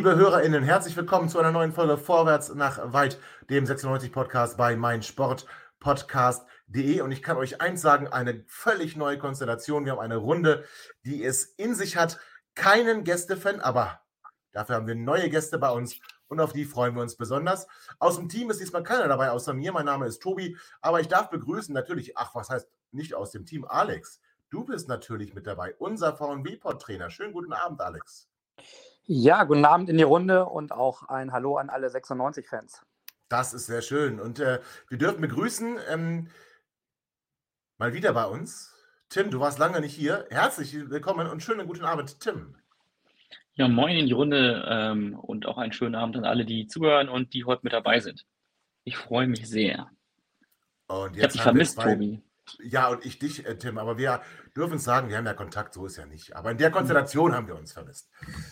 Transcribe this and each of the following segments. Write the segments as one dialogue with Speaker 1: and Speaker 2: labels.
Speaker 1: Liebe HörerInnen, herzlich willkommen zu einer neuen Folge Vorwärts nach Weit, dem 96-Podcast bei meinsportpodcast.de. Und ich kann euch eins sagen: eine völlig neue Konstellation. Wir haben eine Runde, die es in sich hat. Keinen Gästefan, aber dafür haben wir neue Gäste bei uns und auf die freuen wir uns besonders. Aus dem Team ist diesmal keiner dabei, außer mir. Mein Name ist Tobi, aber ich darf begrüßen natürlich, ach, was heißt nicht aus dem Team, Alex. Du bist natürlich mit dabei, unser VNB-Pod-Trainer. Schönen guten Abend, Alex.
Speaker 2: Ja, guten Abend in die Runde und auch ein Hallo an alle 96-Fans.
Speaker 1: Das ist sehr schön. Und äh, wir dürfen begrüßen, ähm, mal wieder bei uns. Tim, du warst lange nicht hier. Herzlich willkommen und schönen guten Abend, Tim.
Speaker 3: Ja, moin in die Runde ähm, und auch einen schönen Abend an alle, die zuhören und die heute mit dabei sind. Ich freue mich sehr.
Speaker 1: Und
Speaker 3: ich habe dich vermisst, zwei, Tobi.
Speaker 1: Ja, und ich dich, äh, Tim. Aber wir dürfen sagen, wir haben ja Kontakt, so ist ja nicht. Aber in der Konstellation haben wir uns vermisst.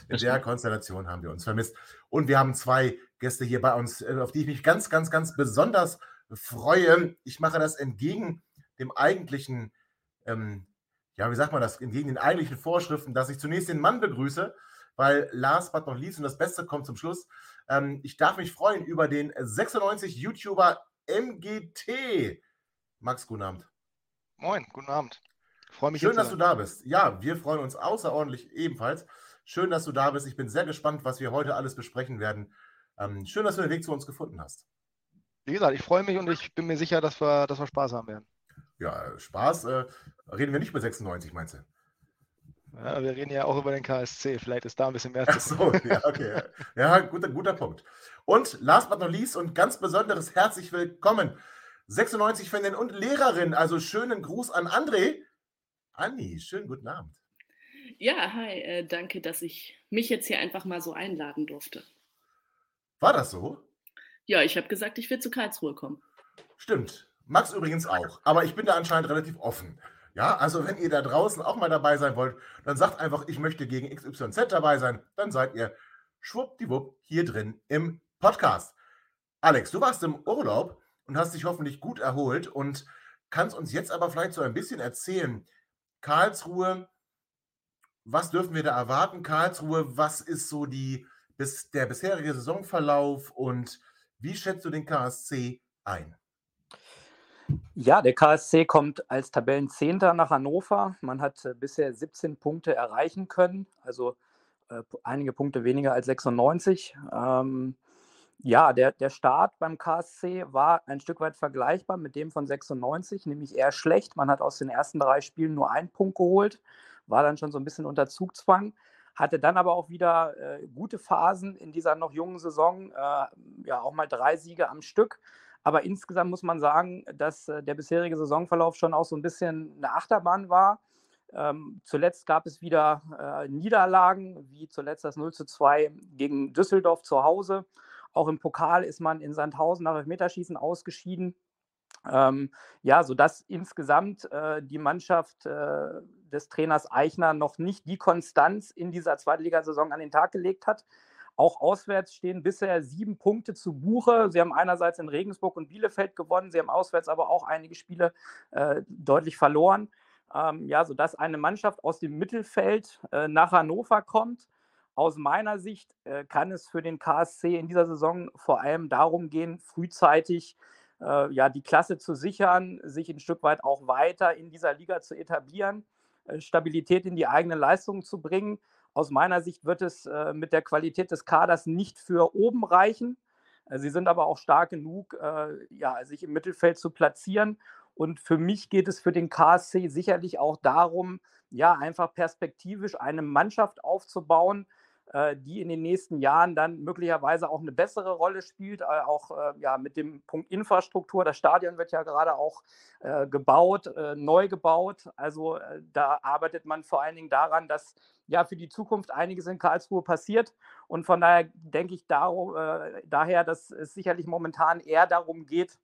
Speaker 1: In der Konstellation haben wir uns vermisst. Und wir haben zwei Gäste hier bei uns, äh, auf die ich mich ganz, ganz, ganz besonders freue. Ich mache das entgegen dem eigentlichen, ähm, ja, wie sagt man das, entgegen den eigentlichen Vorschriften, dass ich zunächst den Mann begrüße, weil last but not least und das Beste kommt zum Schluss. Ähm, ich darf mich freuen über den 96 YouTuber MGT. Max, guten Abend.
Speaker 4: Moin, guten Abend. Freue mich.
Speaker 1: Schön, dass du da bist. Ja, wir freuen uns außerordentlich ebenfalls. Schön, dass du da bist. Ich bin sehr gespannt, was wir heute alles besprechen werden. Ähm, schön, dass du den Weg zu uns gefunden hast.
Speaker 4: Wie gesagt, ich freue mich und ich bin mir sicher, dass wir, dass wir Spaß haben werden.
Speaker 1: Ja, Spaß äh, reden wir nicht mit 96, meinst du?
Speaker 4: Ja, wir reden ja auch über den KSC. Vielleicht ist da ein bisschen mehr zu
Speaker 1: Ach so, ja, okay. Ja, guter, guter Punkt. Und last but not least und ganz besonderes herzlich willkommen 96-Fanin und Lehrerin. Also schönen Gruß an André. Anni, schönen guten Abend.
Speaker 5: Ja, hi, äh, danke, dass ich mich jetzt hier einfach mal so einladen durfte.
Speaker 1: War das so?
Speaker 5: Ja, ich habe gesagt, ich will zu Karlsruhe kommen.
Speaker 1: Stimmt. Max übrigens auch. Aber ich bin da anscheinend relativ offen. Ja, also wenn ihr da draußen auch mal dabei sein wollt, dann sagt einfach, ich möchte gegen XYZ dabei sein. Dann seid ihr schwuppdiwupp hier drin im Podcast. Alex, du warst im Urlaub und hast dich hoffentlich gut erholt und kannst uns jetzt aber vielleicht so ein bisschen erzählen, Karlsruhe, was dürfen wir da erwarten? Karlsruhe, was ist so die, bis, der bisherige Saisonverlauf und wie schätzt du den KSC ein?
Speaker 2: Ja, der KSC kommt als Tabellenzehnter nach Hannover. Man hat äh, bisher 17 Punkte erreichen können, also äh, einige Punkte weniger als 96. Ähm, ja, der, der Start beim KSC war ein Stück weit vergleichbar mit dem von 96, nämlich eher schlecht. Man hat aus den ersten drei Spielen nur einen Punkt geholt, war dann schon so ein bisschen unter Zugzwang, hatte dann aber auch wieder äh, gute Phasen in dieser noch jungen Saison, äh, ja auch mal drei Siege am Stück. Aber insgesamt muss man sagen, dass äh, der bisherige Saisonverlauf schon auch so ein bisschen eine Achterbahn war. Ähm, zuletzt gab es wieder äh, Niederlagen, wie zuletzt das 0 zu 2 gegen Düsseldorf zu Hause. Auch im Pokal ist man in Sandhausen nach Elfmeterschießen ausgeschieden. Ähm, ja, sodass insgesamt äh, die Mannschaft äh, des Trainers Eichner noch nicht die Konstanz in dieser Zweitligasaison an den Tag gelegt hat. Auch auswärts stehen bisher sieben Punkte zu Buche. Sie haben einerseits in Regensburg und Bielefeld gewonnen, sie haben auswärts aber auch einige Spiele äh, deutlich verloren. Ähm, ja, sodass eine Mannschaft aus dem Mittelfeld äh, nach Hannover kommt aus meiner Sicht äh, kann es für den KSC in dieser Saison vor allem darum gehen, frühzeitig äh, ja, die Klasse zu sichern, sich ein Stück weit auch weiter in dieser Liga zu etablieren, äh, Stabilität in die eigenen Leistungen zu bringen. Aus meiner Sicht wird es äh, mit der Qualität des Kaders nicht für oben reichen. Äh, sie sind aber auch stark genug, äh, ja, sich im Mittelfeld zu platzieren. Und für mich geht es für den KSC sicherlich auch darum, ja, einfach perspektivisch eine Mannschaft aufzubauen, die in den nächsten Jahren dann möglicherweise auch eine bessere Rolle spielt, äh, auch äh, ja, mit dem Punkt Infrastruktur. Das Stadion wird ja gerade auch äh, gebaut, äh, neu gebaut. Also äh, da arbeitet man vor allen Dingen daran, dass ja für die Zukunft einiges in Karlsruhe passiert. Und von daher denke ich darum, daher, dass es sicherlich momentan eher darum geht,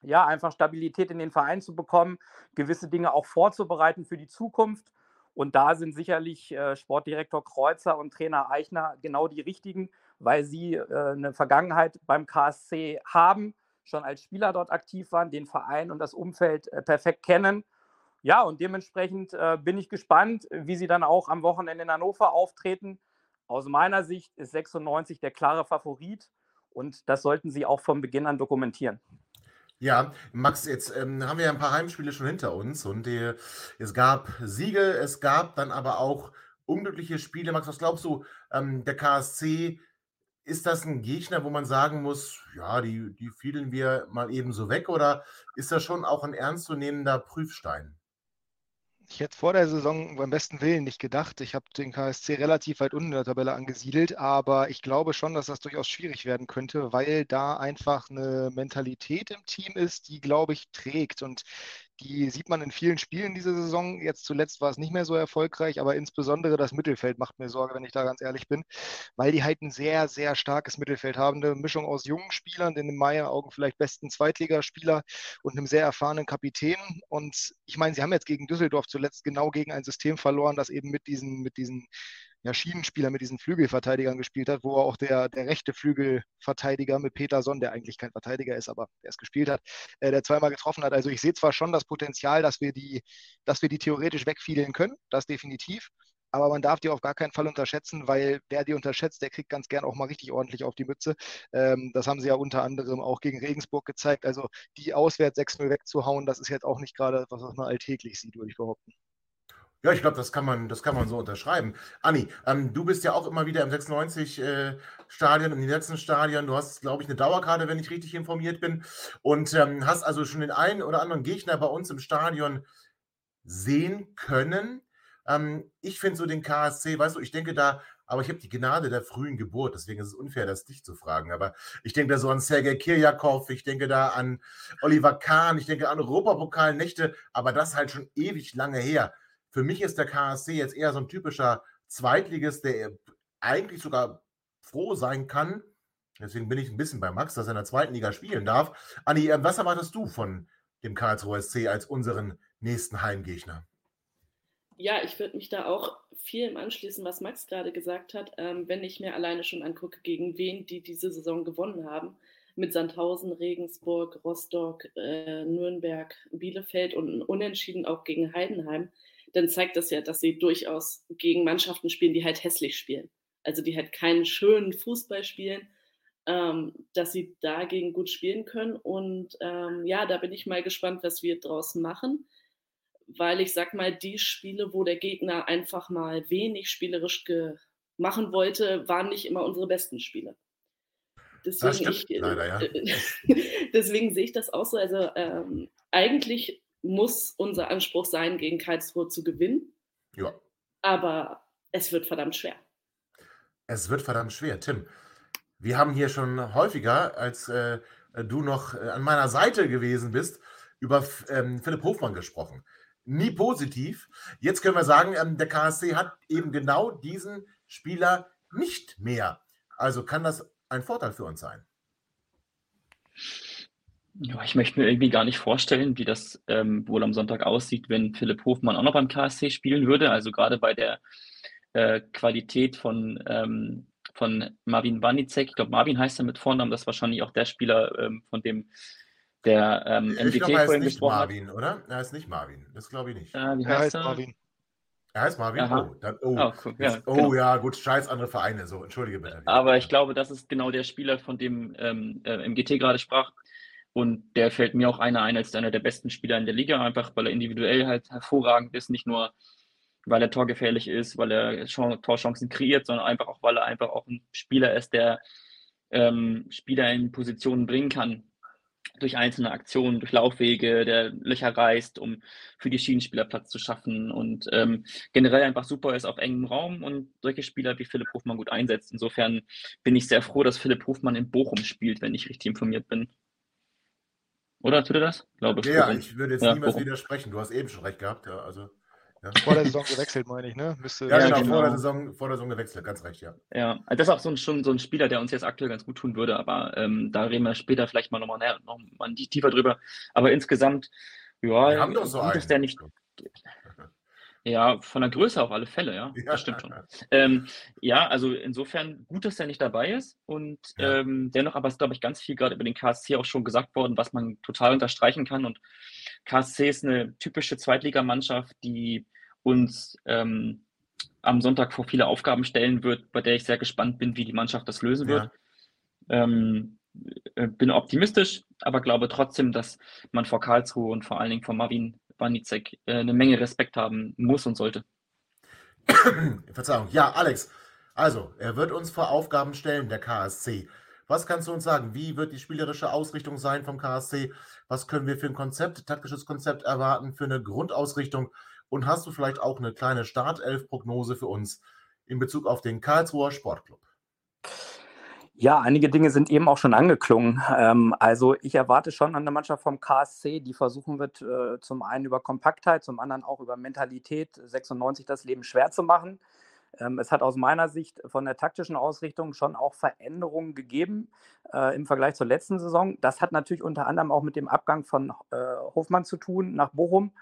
Speaker 2: ja, einfach Stabilität in den Verein zu bekommen, gewisse Dinge auch vorzubereiten für die Zukunft. Und da sind sicherlich äh, Sportdirektor Kreuzer und Trainer Eichner genau die richtigen, weil sie äh, eine Vergangenheit beim KSC haben, schon als Spieler dort aktiv waren, den Verein und das Umfeld äh, perfekt kennen. Ja, und dementsprechend äh, bin ich gespannt, wie sie dann auch am Wochenende in Hannover auftreten. Aus meiner Sicht ist 96 der klare Favorit und das sollten sie auch von Beginn an dokumentieren.
Speaker 1: Ja, Max, jetzt ähm, haben wir ja ein paar Heimspiele schon hinter uns und äh, es gab Siege, es gab dann aber auch unglückliche Spiele. Max, was glaubst du, ähm, der KSC, ist das ein Gegner, wo man sagen muss, ja, die, die fiedeln wir mal eben so weg oder ist das schon auch ein ernstzunehmender Prüfstein?
Speaker 4: Ich hätte vor der Saison beim besten Willen nicht gedacht. Ich habe den KSC relativ weit unten in der Tabelle angesiedelt, aber ich glaube schon, dass das durchaus schwierig werden könnte, weil da einfach eine Mentalität im Team ist, die, glaube ich, trägt. Und die sieht man in vielen Spielen diese Saison. Jetzt zuletzt war es nicht mehr so erfolgreich, aber insbesondere das Mittelfeld macht mir Sorge, wenn ich da ganz ehrlich bin, weil die halt ein sehr, sehr starkes Mittelfeld haben. Eine Mischung aus jungen Spielern, den in meinen Augen vielleicht besten Zweitligaspieler und einem sehr erfahrenen Kapitän. Und ich meine, sie haben jetzt gegen Düsseldorf zuletzt genau gegen ein System verloren, das eben mit diesen, mit diesen ja, Schienenspieler mit diesen Flügelverteidigern gespielt hat, wo auch der, der rechte Flügelverteidiger mit Peterson, der eigentlich kein Verteidiger ist, aber der es gespielt hat, äh, der zweimal getroffen hat. Also ich sehe zwar schon das Potenzial, dass wir die, dass wir die theoretisch wegfiedeln können, das definitiv. Aber man darf die auf gar keinen Fall unterschätzen, weil wer die unterschätzt, der kriegt ganz gern auch mal richtig ordentlich auf die Mütze. Ähm, das haben sie ja unter anderem auch gegen Regensburg gezeigt. Also die auswärts 6-0 wegzuhauen, das ist jetzt auch nicht gerade etwas, was man alltäglich sieht, würde ich behaupten.
Speaker 1: Ja, ich glaube, das kann man, das kann man so unterschreiben. Anni, ähm, du bist ja auch immer wieder im 96-Stadion, äh, im letzten Stadion. Du hast, glaube ich, eine Dauerkarte, wenn ich richtig informiert bin. Und ähm, hast also schon den einen oder anderen Gegner bei uns im Stadion sehen können. Ähm, ich finde so den KSC, weißt du, ich denke da, aber ich habe die Gnade der frühen Geburt, deswegen ist es unfair, das dich zu fragen. Aber ich denke da so an Sergei Kirjakov, ich denke da an Oliver Kahn, ich denke an Europapokalnächte, aber das halt schon ewig lange her. Für mich ist der KSC jetzt eher so ein typischer Zweitligist, der eigentlich sogar froh sein kann. Deswegen bin ich ein bisschen bei Max, dass er in der zweiten Liga spielen darf. Anni, ähm, was erwartest du von dem Karlsruher SC als unseren nächsten Heimgegner?
Speaker 5: Ja, ich würde mich da auch viel anschließen, was Max gerade gesagt hat. Ähm, wenn ich mir alleine schon angucke, gegen wen die diese Saison gewonnen haben, mit Sandhausen, Regensburg, Rostock, äh, Nürnberg, Bielefeld und Unentschieden auch gegen Heidenheim, dann zeigt das ja, dass sie durchaus gegen Mannschaften spielen, die halt hässlich spielen. Also die halt keinen schönen Fußball spielen, ähm, dass sie dagegen gut spielen können. Und ähm, ja, da bin ich mal gespannt, was wir draus machen. Weil ich sag mal, die Spiele, wo der Gegner einfach mal wenig spielerisch machen wollte, waren nicht immer unsere besten Spiele. Deswegen, ich, leider, ja. deswegen sehe ich das auch so. Also ähm, eigentlich muss unser Anspruch sein, gegen Karlsruhe zu gewinnen.
Speaker 1: Ja.
Speaker 5: Aber es wird verdammt schwer.
Speaker 1: Es wird verdammt schwer. Tim, wir haben hier schon häufiger, als äh, du noch äh, an meiner Seite gewesen bist, über ähm, Philipp Hofmann gesprochen. Nie positiv. Jetzt können wir sagen, ähm, der KSC hat eben genau diesen Spieler nicht mehr. Also kann das ein Vorteil für uns sein.
Speaker 3: Ja, ich möchte mir irgendwie gar nicht vorstellen, wie das ähm, wohl am Sonntag aussieht, wenn Philipp Hofmann auch noch beim KSC spielen würde. Also gerade bei der äh, Qualität von, ähm, von Marvin Wanicek. Ich glaube, Marvin heißt er mit Vornamen. Das ist wahrscheinlich auch der Spieler, ähm, von dem der ähm, MDT
Speaker 1: glaub, vorhin gesprochen Marvin, hat. oder? Er heißt nicht Marvin. Das glaube ich nicht.
Speaker 3: Äh, wie heißt er? Heißt Marvin.
Speaker 1: Er heißt Marvin? Aha. Oh, dann, oh, oh, cool. ja, oh genau. ja, gut, scheiß andere Vereine. So, entschuldige bitte.
Speaker 3: Aber ich glaube, das ist genau der Spieler, von dem ähm, äh, MGT gerade sprach. Und der fällt mir auch einer ein als einer der besten Spieler in der Liga, einfach weil er individuell halt hervorragend ist, nicht nur weil er torgefährlich ist, weil er Torchancen kreiert, sondern einfach auch, weil er einfach auch ein Spieler ist, der ähm, Spieler in Positionen bringen kann, durch einzelne Aktionen, durch Laufwege, der Löcher reißt, um für die Schienenspieler Platz zu schaffen und ähm, generell einfach super ist auf engem Raum und solche Spieler wie Philipp Hofmann gut einsetzt. Insofern bin ich sehr froh, dass Philipp Hofmann in Bochum spielt, wenn ich richtig informiert bin. Oder tut er das?
Speaker 1: Glaube ich. Ja, ich würde jetzt ja, niemals Bochum. widersprechen. Du hast eben schon recht gehabt. Ja, also
Speaker 4: ja. Vor der Saison gewechselt, meine ich, ne?
Speaker 1: Müsste ja, genau, vor der, Saison, vor der Saison gewechselt, ganz recht, ja.
Speaker 3: Ja, also das ist auch so ein, schon so ein Spieler, der uns jetzt aktuell ganz gut tun würde, aber ähm, da reden wir später vielleicht mal nochmal noch mal tiefer drüber. Aber insgesamt, ja, wir
Speaker 1: haben doch so
Speaker 3: gut, dass der nicht. Ja, von der Größe auf alle Fälle, ja. ja. Das stimmt schon. Ähm, ja, also insofern gut, dass er nicht dabei ist. Und ja. ähm, dennoch aber ist, glaube ich, ganz viel gerade über den KSC auch schon gesagt worden, was man total unterstreichen kann. Und KSC ist eine typische Zweitligamannschaft, die uns ähm, am Sonntag vor viele Aufgaben stellen wird, bei der ich sehr gespannt bin, wie die Mannschaft das lösen wird. Ja. Ähm, äh, bin optimistisch, aber glaube trotzdem, dass man vor Karlsruhe und vor allen Dingen vor Marvin Wanicek äh, eine Menge Respekt haben muss und sollte.
Speaker 1: Verzeihung. Ja, Alex. Also, er wird uns vor Aufgaben stellen, der KSC. Was kannst du uns sagen? Wie wird die spielerische Ausrichtung sein vom KSC? Was können wir für ein Konzept, taktisches Konzept erwarten, für eine Grundausrichtung? Und hast du vielleicht auch eine kleine Startelf-Prognose für uns in Bezug auf den Karlsruher Sportclub?
Speaker 2: Ja, einige Dinge sind eben auch schon angeklungen. Ähm, also ich erwarte schon an der Mannschaft vom KSC, die versuchen wird, äh, zum einen über Kompaktheit, zum anderen auch über Mentalität 96 das Leben schwer zu machen. Ähm, es hat aus meiner Sicht von der taktischen Ausrichtung schon auch Veränderungen gegeben äh, im Vergleich zur letzten Saison. Das hat natürlich unter anderem auch mit dem Abgang von äh, Hofmann zu tun nach Bochum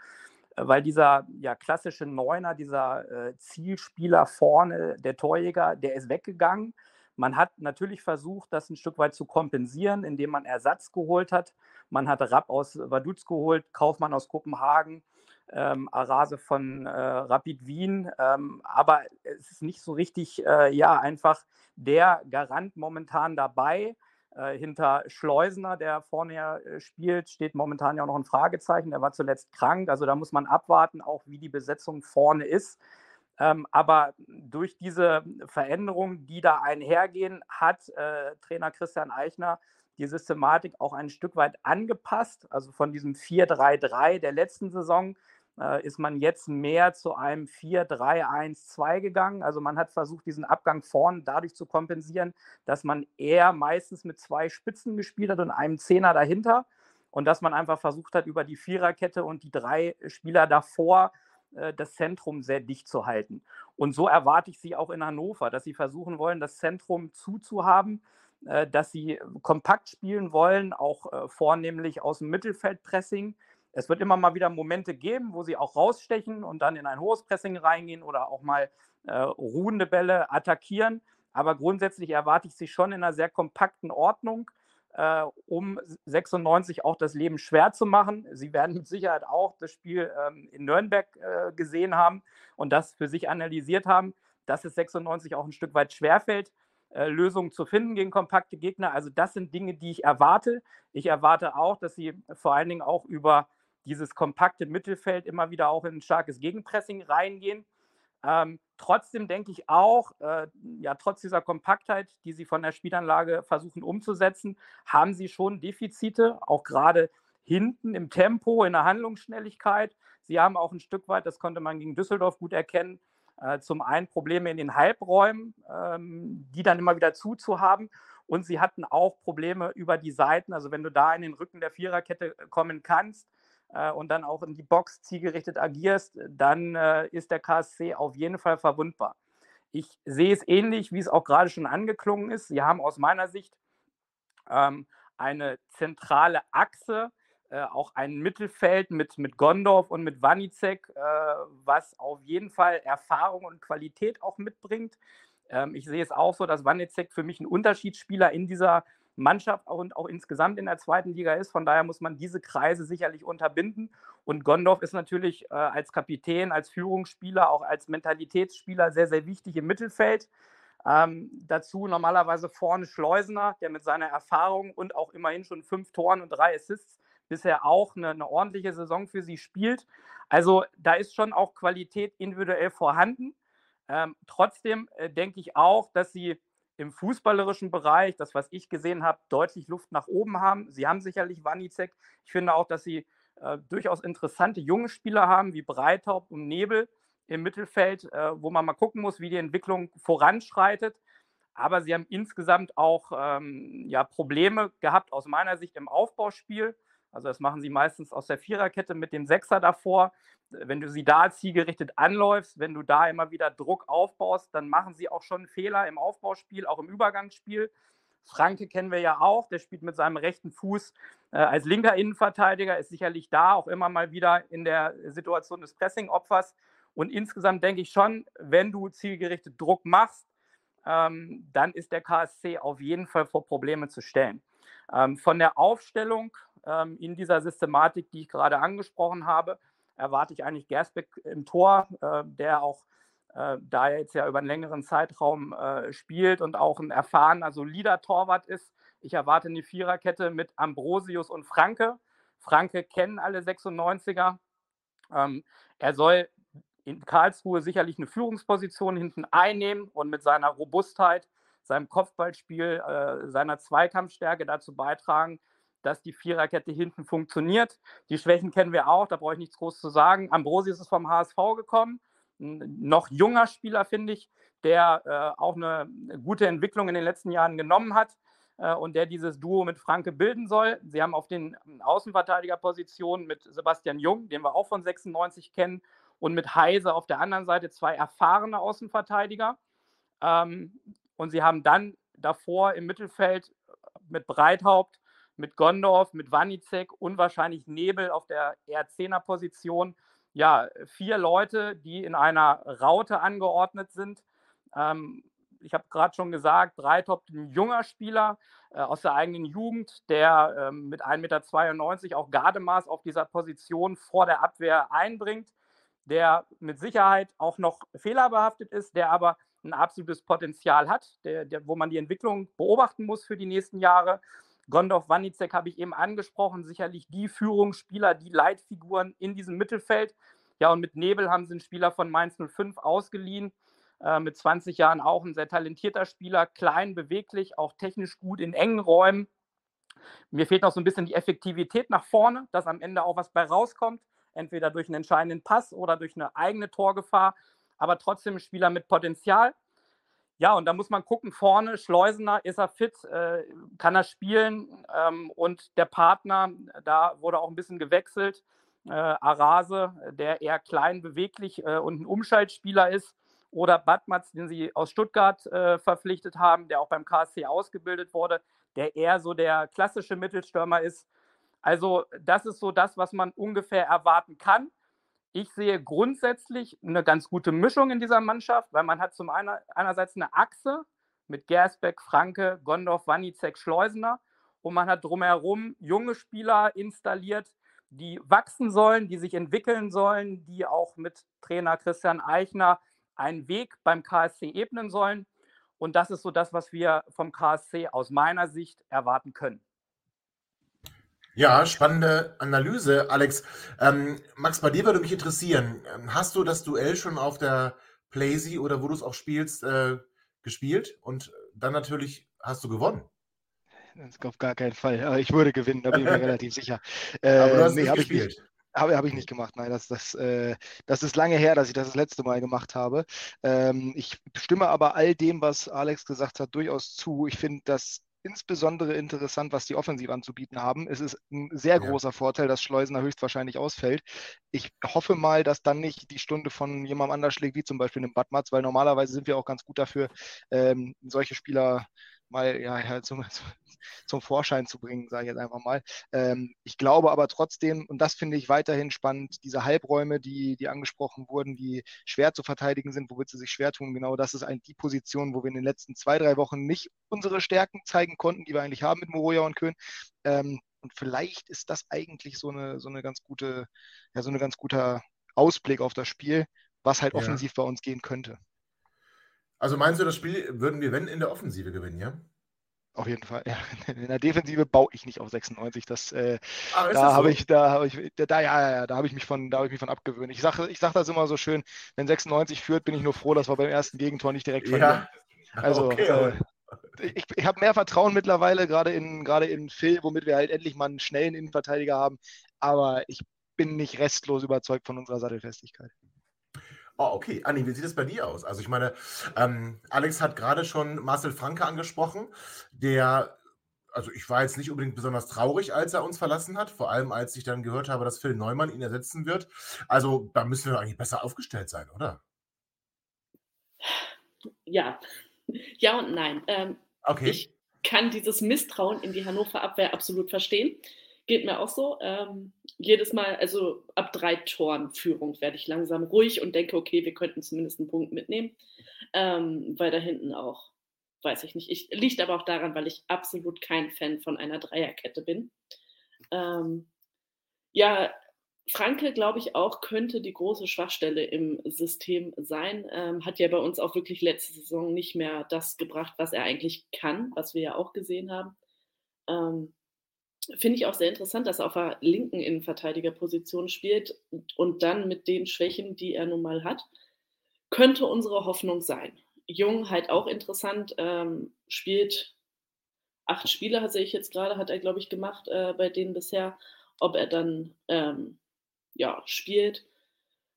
Speaker 2: weil dieser ja, klassische Neuner, dieser äh, Zielspieler vorne, der Torjäger, der ist weggegangen. Man hat natürlich versucht, das ein Stück weit zu kompensieren, indem man Ersatz geholt hat. Man hat Rapp aus Vaduz geholt, Kaufmann aus Kopenhagen, ähm, Arase von äh, Rapid Wien. Ähm, aber es ist nicht so richtig, äh, ja, einfach der Garant momentan dabei. Äh, hinter Schleusener, der vorne ja äh, spielt, steht momentan ja auch noch ein Fragezeichen. Der war zuletzt krank. Also da muss man abwarten, auch wie die Besetzung vorne ist. Ähm, aber durch diese Veränderungen, die da einhergehen, hat äh, Trainer Christian Eichner die Systematik auch ein Stück weit angepasst. Also von diesem 4-3-3 der letzten Saison äh, ist man jetzt mehr zu einem 4-3-1-2 gegangen. Also man hat versucht, diesen Abgang vorn dadurch zu kompensieren, dass man eher meistens mit zwei Spitzen gespielt hat und einem Zehner dahinter. Und dass man einfach versucht hat, über die Viererkette und die drei Spieler davor äh, das Zentrum sehr dicht zu halten. Und so erwarte ich sie auch in Hannover, dass sie versuchen wollen, das Zentrum zuzuhaben, äh, dass sie kompakt spielen wollen, auch vornehmlich aus dem Mittelfeldpressing es wird immer mal wieder Momente geben, wo sie auch rausstechen und dann in ein hohes Pressing reingehen oder auch mal äh, ruhende Bälle attackieren. Aber grundsätzlich erwarte ich sie schon in einer sehr kompakten Ordnung, äh, um 96 auch das Leben schwer zu machen. Sie werden mit Sicherheit auch das Spiel ähm, in Nürnberg äh, gesehen haben und das für sich analysiert haben, dass es 96 auch ein Stück weit schwerfällt. Äh, Lösungen zu finden gegen kompakte Gegner. Also das sind Dinge, die ich erwarte. Ich erwarte auch, dass sie vor allen Dingen auch über dieses kompakte Mittelfeld immer wieder auch in ein starkes Gegenpressing reingehen. Ähm, trotzdem denke ich auch, äh, ja, trotz dieser Kompaktheit, die sie von der Spielanlage versuchen umzusetzen, haben sie schon Defizite, auch gerade hinten im Tempo, in der Handlungsschnelligkeit. Sie haben auch ein Stück weit, das konnte man gegen Düsseldorf gut erkennen, äh, zum einen Probleme in den Halbräumen, ähm, die dann immer wieder zuzuhaben. Und sie hatten auch Probleme über die Seiten. Also wenn du da in den Rücken der Viererkette äh, kommen kannst, und dann auch in die Box zielgerichtet agierst, dann äh, ist der KSC auf jeden Fall verwundbar. Ich sehe es ähnlich, wie es auch gerade schon angeklungen ist. Sie haben aus meiner Sicht ähm, eine zentrale Achse, äh, auch ein Mittelfeld mit, mit Gondorf und mit Wanicek, äh, was auf jeden Fall Erfahrung und Qualität auch mitbringt. Ähm, ich sehe es auch so, dass Wanicek für mich ein Unterschiedsspieler in dieser Mannschaft und auch insgesamt in der zweiten Liga ist. Von daher muss man diese Kreise sicherlich unterbinden. Und Gondorf ist natürlich äh, als Kapitän, als Führungsspieler, auch als Mentalitätsspieler sehr, sehr wichtig im Mittelfeld. Ähm, dazu normalerweise vorne Schleusener, der mit seiner Erfahrung und auch immerhin schon fünf Toren und drei Assists bisher auch eine, eine ordentliche Saison für sie spielt. Also da ist schon auch Qualität individuell vorhanden. Ähm, trotzdem äh, denke ich auch, dass sie im fußballerischen Bereich, das, was ich gesehen habe, deutlich Luft nach oben haben. Sie haben sicherlich Wanizek. Ich finde auch, dass sie äh, durchaus interessante junge Spieler haben, wie Breithaupt und Nebel im Mittelfeld, äh, wo man mal gucken muss, wie die Entwicklung voranschreitet. Aber sie haben insgesamt auch ähm, ja, Probleme gehabt aus meiner Sicht im Aufbauspiel. Also das machen sie meistens aus der Viererkette mit dem Sechser davor. Wenn du sie da zielgerichtet anläufst, wenn du da immer wieder Druck aufbaust, dann machen sie auch schon Fehler im Aufbauspiel, auch im Übergangsspiel. Franke kennen wir ja auch, der spielt mit seinem rechten Fuß äh, als linker Innenverteidiger, ist sicherlich da auch immer mal wieder in der Situation des Pressing-Opfers. Und insgesamt denke ich schon, wenn du zielgerichtet Druck machst, ähm, dann ist der KSC auf jeden Fall vor Probleme zu stellen. Ähm, von der Aufstellung ähm, in dieser Systematik, die ich gerade angesprochen habe, erwarte ich eigentlich Gersbeck im Tor, äh, der auch äh, da er jetzt ja über einen längeren Zeitraum äh, spielt und auch ein erfahrener, solider Torwart ist. Ich erwarte eine Viererkette mit Ambrosius und Franke. Franke kennen alle 96er. Ähm, er soll in Karlsruhe sicherlich eine Führungsposition hinten einnehmen und mit seiner Robustheit, seinem Kopfballspiel, äh, seiner Zweikampfstärke dazu beitragen, dass die Viererkette hinten funktioniert. Die Schwächen kennen wir auch, da brauche ich nichts groß zu sagen. Ambrosius ist vom HSV gekommen, ein noch junger Spieler, finde ich, der äh, auch eine gute Entwicklung in den letzten Jahren genommen hat äh, und der dieses Duo mit Franke bilden soll. Sie haben auf den Außenverteidigerpositionen mit Sebastian Jung, den wir auch von 96 kennen, und mit Heise auf der anderen Seite zwei erfahrene Außenverteidiger. Ähm, und sie haben dann davor im Mittelfeld mit Breithaupt, mit Gondorf, mit Wanizek und wahrscheinlich Nebel auf der eher Zehner-Position. Ja, vier Leute, die in einer Raute angeordnet sind. Ähm, ich habe gerade schon gesagt, Breithaupt, ein junger Spieler äh, aus der eigenen Jugend, der ähm, mit 1,92 Meter auch Gardemaß auf dieser Position vor der Abwehr einbringt der mit Sicherheit auch noch fehlerbehaftet ist, der aber ein absolutes Potenzial hat, der, der, wo man die Entwicklung beobachten muss für die nächsten Jahre. Gondorf Wanicek habe ich eben angesprochen, sicherlich die Führungsspieler, die Leitfiguren in diesem Mittelfeld. Ja, und mit Nebel haben sie einen Spieler von Mainz 05 ausgeliehen, äh, mit 20 Jahren auch ein sehr talentierter Spieler, klein, beweglich, auch technisch gut in engen Räumen. Mir fehlt noch so ein bisschen die Effektivität nach vorne, dass am Ende auch was bei rauskommt entweder durch einen entscheidenden Pass oder durch eine eigene Torgefahr, aber trotzdem ein Spieler mit Potenzial. Ja, und da muss man gucken, vorne, Schleusener, ist er fit, äh, kann er spielen ähm, und der Partner, da wurde auch ein bisschen gewechselt, äh, Arase, der eher klein, beweglich äh, und ein Umschaltspieler ist, oder Badmatz, den sie aus Stuttgart äh, verpflichtet haben, der auch beim KSC ausgebildet wurde, der eher so der klassische Mittelstürmer ist, also das ist so das, was man ungefähr erwarten kann. Ich sehe grundsätzlich eine ganz gute Mischung in dieser Mannschaft, weil man hat zum einen einerseits eine Achse mit Gersbeck, Franke, Gondorf, Wanizek, Schleusener und man hat drumherum junge Spieler installiert, die wachsen sollen, die sich entwickeln sollen, die auch mit Trainer Christian Eichner einen Weg beim KSC ebnen sollen. Und das ist so das, was wir vom KSC aus meiner Sicht erwarten können.
Speaker 1: Ja, spannende Analyse, Alex. Ähm, Max, bei dir würde mich interessieren, ähm, hast du das Duell schon auf der Playsee oder wo du es auch spielst, äh, gespielt? Und dann natürlich hast du gewonnen.
Speaker 4: Das auf gar keinen Fall. Aber ich würde gewinnen, da bin ich mir relativ sicher.
Speaker 1: Äh, Aber du hast nee, nicht gespielt.
Speaker 4: Ich habe hab ich nicht gemacht. Nein, das, das, äh, das ist lange her, dass ich das das letzte Mal gemacht habe. Ähm, ich stimme aber all dem, was Alex gesagt hat, durchaus zu. Ich finde, dass insbesondere interessant, was die Offensive anzubieten haben. Es ist ein sehr ja. großer Vorteil, dass Schleusener höchstwahrscheinlich ausfällt. Ich hoffe mal, dass dann nicht die Stunde von jemandem anders schlägt, wie zum Beispiel einem Badmatz, weil normalerweise sind wir auch ganz gut dafür, ähm, solche Spieler mal ja, zum, zum Vorschein zu bringen, sage ich jetzt einfach mal. Ähm, ich glaube aber trotzdem, und das finde ich weiterhin spannend, diese Halbräume, die, die angesprochen wurden, die schwer zu verteidigen sind, womit sie sich schwer tun, genau das ist eigentlich die Position, wo wir in den letzten zwei, drei Wochen nicht unsere Stärken zeigen konnten, die wir eigentlich haben mit Moroja und Köhn. Ähm, und vielleicht ist das eigentlich so eine, so eine ganz gute, ja, so ein ganz guter Ausblick auf das Spiel, was halt ja. offensiv bei uns gehen könnte.
Speaker 1: Also meinst du, das Spiel würden wir, wenn, in der Offensive gewinnen, ja?
Speaker 4: Auf jeden Fall. Ja. In der Defensive baue ich nicht auf 96. Das, äh, ah, da habe so? ich, da habe ich, da, ja, ja, da habe ich mich von, da habe ich mich von abgewöhnt. Ich sage, ich sage das immer so schön: Wenn 96 führt, bin ich nur froh, dass wir beim ersten Gegentor nicht direkt verlieren.
Speaker 1: Ja. Also, okay, äh,
Speaker 4: ich, ich habe mehr Vertrauen mittlerweile, gerade in, gerade in Phil, womit wir halt endlich mal einen schnellen Innenverteidiger haben. Aber ich bin nicht restlos überzeugt von unserer Sattelfestigkeit.
Speaker 1: Oh, okay. Anni, wie sieht es bei dir aus? Also ich meine, ähm, Alex hat gerade schon Marcel Franke angesprochen, der, also ich war jetzt nicht unbedingt besonders traurig, als er uns verlassen hat, vor allem als ich dann gehört habe, dass Phil Neumann ihn ersetzen wird. Also da müssen wir eigentlich besser aufgestellt sein, oder?
Speaker 5: Ja, ja und nein. Ähm,
Speaker 1: okay.
Speaker 5: Ich kann dieses Misstrauen in die Hannover Abwehr absolut verstehen. Geht mir auch so. Ähm, jedes Mal, also ab drei Toren Führung werde ich langsam ruhig und denke, okay, wir könnten zumindest einen Punkt mitnehmen. Ähm, weil da hinten auch, weiß ich nicht. Ich, liegt aber auch daran, weil ich absolut kein Fan von einer Dreierkette bin. Ähm, ja, Franke, glaube ich, auch könnte die große Schwachstelle im System sein. Ähm, hat ja bei uns auch wirklich letzte Saison nicht mehr das gebracht, was er eigentlich kann, was wir ja auch gesehen haben. Ähm, Finde ich auch sehr interessant, dass er auf der linken Innenverteidigerposition spielt und dann mit den Schwächen, die er nun mal hat, könnte unsere Hoffnung sein. Jung halt auch interessant, ähm, spielt acht Spiele, sehe ich jetzt gerade, hat er, glaube ich, gemacht äh, bei denen bisher. Ob er dann ähm, ja, spielt.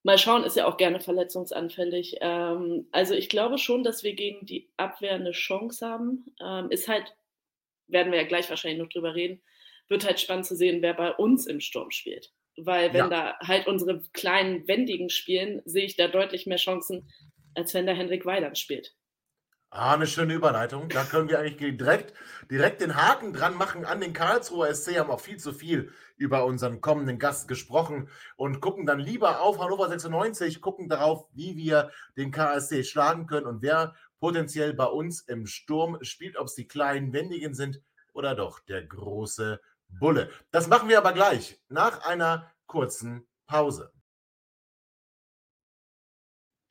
Speaker 5: Mal schauen, ist ja auch gerne verletzungsanfällig. Ähm, also ich glaube schon, dass wir gegen die Abwehr eine Chance haben. Ähm, ist halt, werden wir ja gleich wahrscheinlich noch drüber reden, wird halt spannend zu sehen, wer bei uns im Sturm spielt. Weil wenn ja. da halt unsere kleinen Wendigen spielen, sehe ich da deutlich mehr Chancen, als wenn da Henrik Weidand spielt.
Speaker 1: Ah, eine schöne Überleitung. Da können wir eigentlich direkt, direkt den Haken dran machen an den Karlsruher SC. Haben auch viel zu viel über unseren kommenden Gast gesprochen und gucken dann lieber auf Hannover 96, gucken darauf, wie wir den KSC schlagen können und wer potenziell bei uns im Sturm spielt, ob es die kleinen Wendigen sind oder doch der große Bulle. Das machen wir aber gleich nach einer kurzen Pause.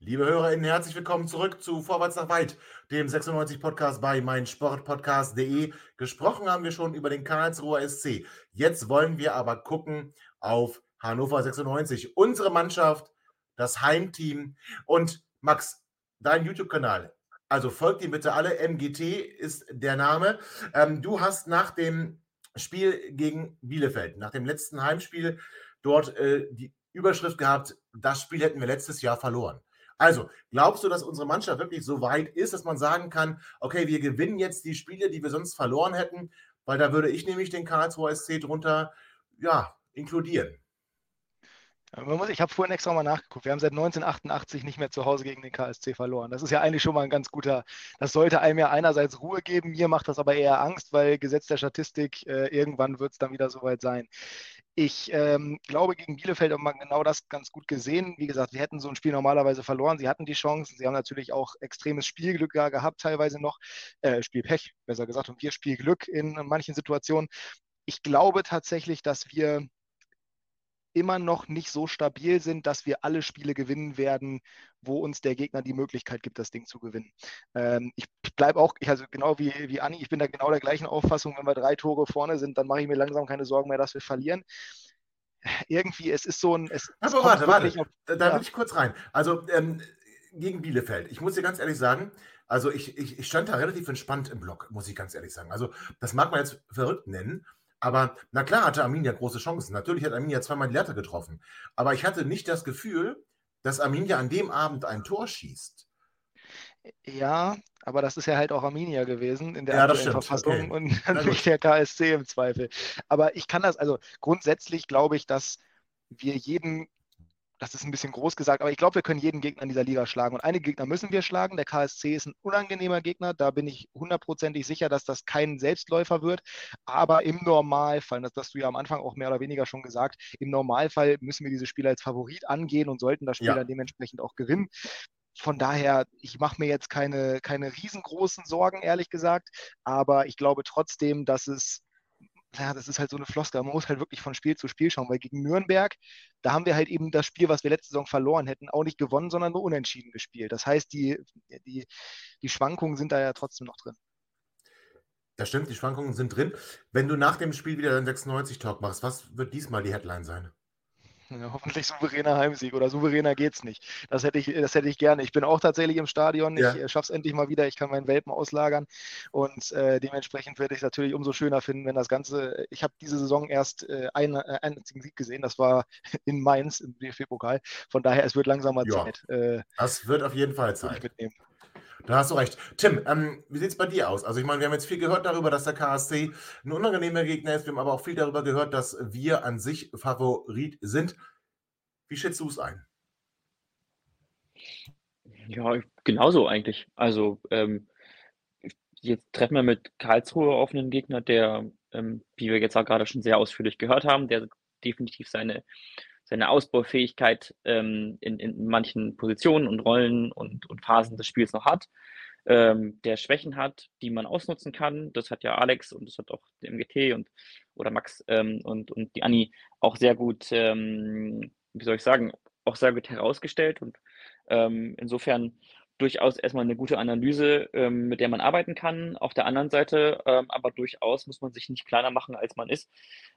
Speaker 1: Liebe HörerInnen, herzlich willkommen zurück zu Vorwärts nach Weit, dem 96 Podcast bei meinsportpodcast.de. Gesprochen haben wir schon über den Karlsruher SC. Jetzt wollen wir aber gucken auf Hannover 96, unsere Mannschaft, das Heimteam. Und Max, dein YouTube-Kanal, also folgt ihm bitte alle. MGT ist der Name. Ähm, du hast nach dem Spiel gegen Bielefeld, nach dem letzten Heimspiel, dort äh, die Überschrift gehabt, das Spiel hätten wir letztes Jahr verloren. Also, glaubst du, dass unsere Mannschaft wirklich so weit ist, dass man sagen kann, okay, wir gewinnen jetzt die Spiele, die wir sonst verloren hätten? Weil da würde ich nämlich den Karlsruher SC drunter, ja, inkludieren.
Speaker 4: Ich habe vorhin extra mal nachgeguckt. Wir haben seit 1988 nicht mehr zu Hause gegen den KSC verloren. Das ist ja eigentlich schon mal ein ganz guter, das sollte einem ja einerseits Ruhe geben. Mir macht das aber eher Angst, weil Gesetz der Statistik, äh, irgendwann wird es dann wieder soweit sein. Ich ähm, glaube, gegen Bielefeld haben wir genau das ganz gut gesehen. Wie gesagt, sie hätten so ein Spiel normalerweise verloren. Sie hatten die Chancen. Sie haben natürlich auch extremes Spielglück gehabt, teilweise noch. Äh, Spielpech, besser gesagt. Und wir Spielglück in manchen Situationen. Ich glaube tatsächlich, dass wir immer noch nicht so stabil sind, dass wir alle Spiele gewinnen werden, wo uns der Gegner die Möglichkeit gibt, das Ding zu gewinnen. Ähm, ich bleibe auch, also genau wie, wie Anni, ich bin da genau der gleichen Auffassung, wenn wir drei Tore vorne sind, dann mache ich mir langsam keine Sorgen mehr, dass wir verlieren. Irgendwie, es ist so ein. Es,
Speaker 1: Aber es warte, warte, auf, da, da ja. will ich kurz rein. Also ähm, gegen Bielefeld, ich muss dir ganz ehrlich sagen, also ich, ich, ich stand da relativ entspannt im Block, muss ich ganz ehrlich sagen. Also das mag man jetzt verrückt nennen, aber na klar hatte Arminia große Chancen. Natürlich hat Arminia zweimal die Latte getroffen. Aber ich hatte nicht das Gefühl, dass Arminia an dem Abend ein Tor schießt.
Speaker 4: Ja, aber das ist ja halt auch Arminia gewesen in der ja, aktuellen Verfassung okay. und nicht der KSC im Zweifel. Aber ich kann das, also grundsätzlich glaube ich, dass wir jeden das ist ein bisschen groß gesagt, aber ich glaube, wir können jeden Gegner in dieser Liga schlagen. Und einige Gegner müssen wir schlagen. Der KSC ist ein unangenehmer Gegner. Da bin ich hundertprozentig sicher, dass das kein Selbstläufer wird. Aber im Normalfall, das hast du ja am Anfang auch mehr oder weniger schon gesagt, im Normalfall müssen wir diese Spiele als Favorit angehen und sollten das Spiel ja. dann dementsprechend auch gewinnen. Von daher, ich mache mir jetzt keine, keine riesengroßen Sorgen, ehrlich gesagt. Aber ich glaube trotzdem, dass es ja, das ist halt so eine Floskel. Man muss halt wirklich von Spiel zu Spiel schauen, weil gegen Nürnberg, da haben wir halt eben das Spiel, was wir letzte Saison verloren hätten, auch nicht gewonnen, sondern nur unentschieden gespielt. Das heißt, die, die, die Schwankungen sind da ja trotzdem noch drin.
Speaker 1: Das stimmt, die Schwankungen sind drin. Wenn du nach dem Spiel wieder deinen 96-Talk machst, was wird diesmal die Headline sein?
Speaker 4: Hoffentlich souveräner Heimsieg oder souveräner geht's nicht. Das hätte ich, das hätte ich gerne. Ich bin auch tatsächlich im Stadion. Ja. Ich äh, schaffe es endlich mal wieder. Ich kann meinen Welpen auslagern und äh, dementsprechend werde ich es natürlich umso schöner finden, wenn das Ganze. Ich habe diese Saison erst äh, einen, äh, einzigen Sieg gesehen. Das war in Mainz im DFB-Pokal. Von daher, es wird langsam mal ja. Zeit.
Speaker 1: Äh, das wird auf jeden Fall Zeit. Mitnehmen. Da hast du recht. Tim, ähm, wie sieht es bei dir aus? Also ich meine, wir haben jetzt viel gehört darüber, dass der KSC ein unangenehmer Gegner ist. Wir haben aber auch viel darüber gehört, dass wir an sich Favorit sind. Wie schätzt du es ein?
Speaker 3: Ja, genauso eigentlich. Also ähm, jetzt treffen wir mit Karlsruhe auf einen Gegner, der, ähm, wie wir jetzt auch gerade schon sehr ausführlich gehört haben, der definitiv seine seine Ausbaufähigkeit ähm, in, in manchen Positionen und Rollen und, und Phasen des Spiels noch hat, ähm, der Schwächen hat, die man ausnutzen kann. Das hat ja Alex und das hat auch der MGT und oder Max ähm, und, und die Anni auch sehr gut, ähm, wie soll ich sagen, auch sehr gut herausgestellt. Und ähm, insofern durchaus erstmal eine gute Analyse, ähm, mit der man arbeiten kann. Auf der anderen Seite ähm, aber durchaus muss man sich nicht kleiner machen, als man ist.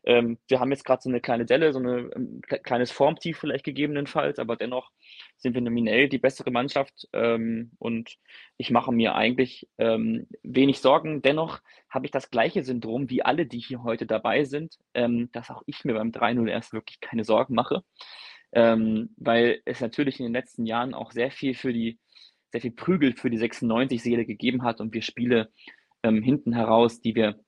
Speaker 3: Ähm, wir haben jetzt gerade so eine kleine Delle, so ein ähm, kleines Formtief vielleicht gegebenenfalls, aber dennoch sind wir nominell die bessere Mannschaft ähm, und ich mache mir eigentlich ähm, wenig Sorgen. Dennoch habe ich das gleiche Syndrom wie alle, die hier heute dabei sind, dass auch ich mir beim 3-0 erst wirklich keine Sorgen mache. weil es natürlich in den letzten Jahren auch sehr viel für die sehr viel Prügel für die 96-Seele gegeben hat und wir Spiele ähm, hinten heraus, die wir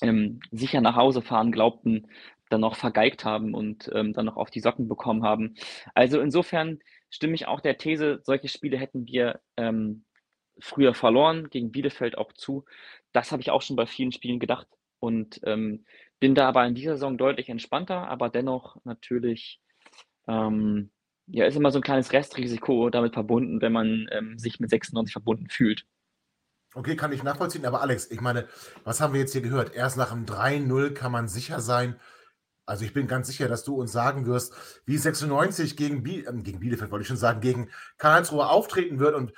Speaker 3: ähm, sicher nach Hause fahren glaubten, dann noch vergeigt haben und ähm, dann noch auf die Socken bekommen haben. Also insofern stimme ich auch der These, solche Spiele hätten wir ähm, früher verloren, gegen Bielefeld auch zu. Das habe ich auch schon bei vielen Spielen gedacht und ähm, bin da aber in dieser Saison deutlich entspannter, aber dennoch natürlich ähm, ja, ist immer so ein kleines Restrisiko damit verbunden, wenn man ähm, sich mit 96 verbunden fühlt.
Speaker 1: Okay, kann ich nachvollziehen, aber Alex, ich meine, was haben wir jetzt hier gehört? Erst nach dem 3-0 kann man sicher sein. Also ich bin ganz sicher, dass du uns sagen wirst, wie 96 gegen, Biel äh, gegen Bielefeld, wollte ich schon sagen, gegen Karlsruhe auftreten wird und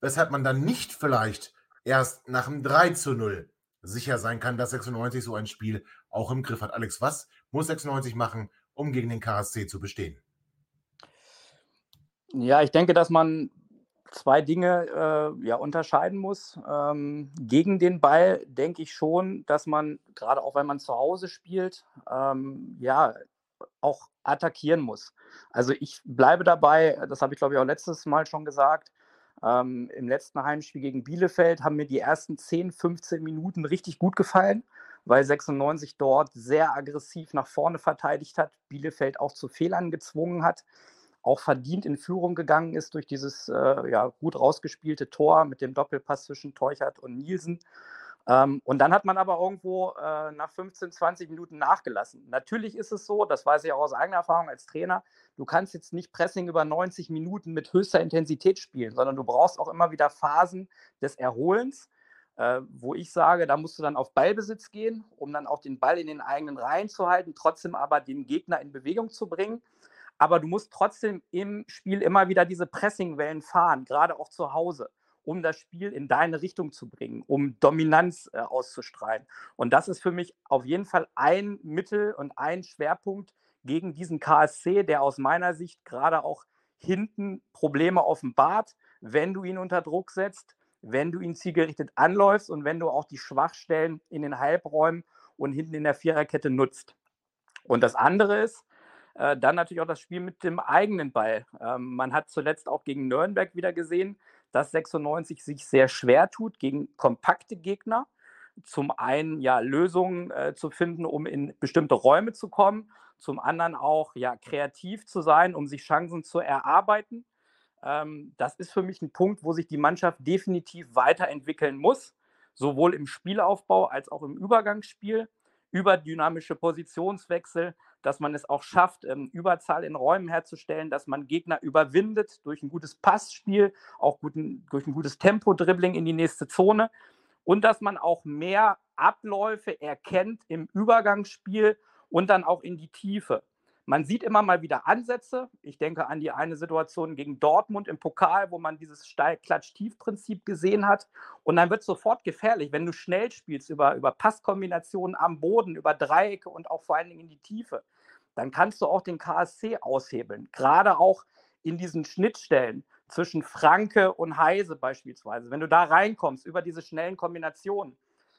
Speaker 1: weshalb man dann nicht vielleicht erst nach dem 3 0 sicher sein kann, dass 96 so ein Spiel auch im Griff hat. Alex, was muss 96 machen, um gegen den KSC zu bestehen?
Speaker 2: Ja, ich denke, dass man zwei Dinge äh, ja, unterscheiden muss. Ähm, gegen den Ball denke ich schon, dass man, gerade auch wenn man zu Hause spielt, ähm, ja, auch attackieren muss. Also ich bleibe dabei, das habe ich glaube ich auch letztes Mal schon gesagt, ähm, im letzten Heimspiel gegen Bielefeld haben mir die ersten 10, 15 Minuten richtig gut gefallen, weil 96 dort sehr aggressiv nach vorne verteidigt hat, Bielefeld auch zu Fehlern gezwungen hat auch verdient in Führung gegangen ist durch dieses äh, ja, gut rausgespielte Tor mit dem Doppelpass zwischen Teuchert und Nielsen. Ähm, und dann hat man aber irgendwo äh, nach 15, 20 Minuten nachgelassen. Natürlich ist es so, das weiß ich auch aus eigener Erfahrung als Trainer, du kannst jetzt nicht Pressing über 90 Minuten mit höchster Intensität spielen, sondern du brauchst auch immer wieder Phasen des Erholens. Äh, wo ich sage, da musst du dann auf Ballbesitz gehen, um dann auch den Ball in den eigenen Reihen zu halten, trotzdem aber den Gegner in Bewegung zu bringen aber du musst trotzdem im Spiel immer wieder diese Pressingwellen fahren, gerade auch zu Hause, um das Spiel in deine Richtung zu bringen, um Dominanz äh, auszustrahlen. Und das ist für mich auf jeden Fall ein Mittel und ein Schwerpunkt gegen diesen KSC, der aus meiner Sicht gerade auch hinten Probleme offenbart, wenn du ihn unter Druck setzt, wenn du ihn zielgerichtet anläufst und wenn du auch die Schwachstellen in den Halbräumen und hinten in der Viererkette nutzt. Und das andere ist, äh, dann natürlich auch das Spiel mit dem eigenen Ball. Ähm, man hat zuletzt auch gegen Nürnberg wieder gesehen, dass 96 sich sehr schwer tut gegen kompakte Gegner. Zum einen ja Lösungen äh, zu finden, um in bestimmte Räume zu kommen, zum anderen auch ja kreativ zu sein, um sich Chancen zu erarbeiten. Ähm, das ist für mich ein Punkt, wo sich die Mannschaft definitiv weiterentwickeln muss, sowohl im Spielaufbau als auch im Übergangsspiel über dynamische Positionswechsel, dass man es auch schafft, ähm, Überzahl in Räumen herzustellen, dass man Gegner überwindet durch ein gutes Passspiel, auch guten, durch ein gutes Tempo-Dribbling in die nächste Zone und dass man auch mehr Abläufe erkennt im Übergangsspiel und dann auch in die Tiefe. Man sieht immer mal wieder Ansätze. Ich denke an die eine Situation gegen Dortmund im Pokal, wo man dieses Steil-Klatsch-Tief-Prinzip gesehen hat. Und dann wird es sofort gefährlich, wenn du schnell spielst über, über Passkombinationen am Boden, über Dreiecke und auch vor allen Dingen in die Tiefe. dann kannst du auch den KSC aushebeln. Gerade auch in diesen Schnittstellen zwischen Franke und Heise beispielsweise. Wenn du da reinkommst über diese schnellen Kombinationen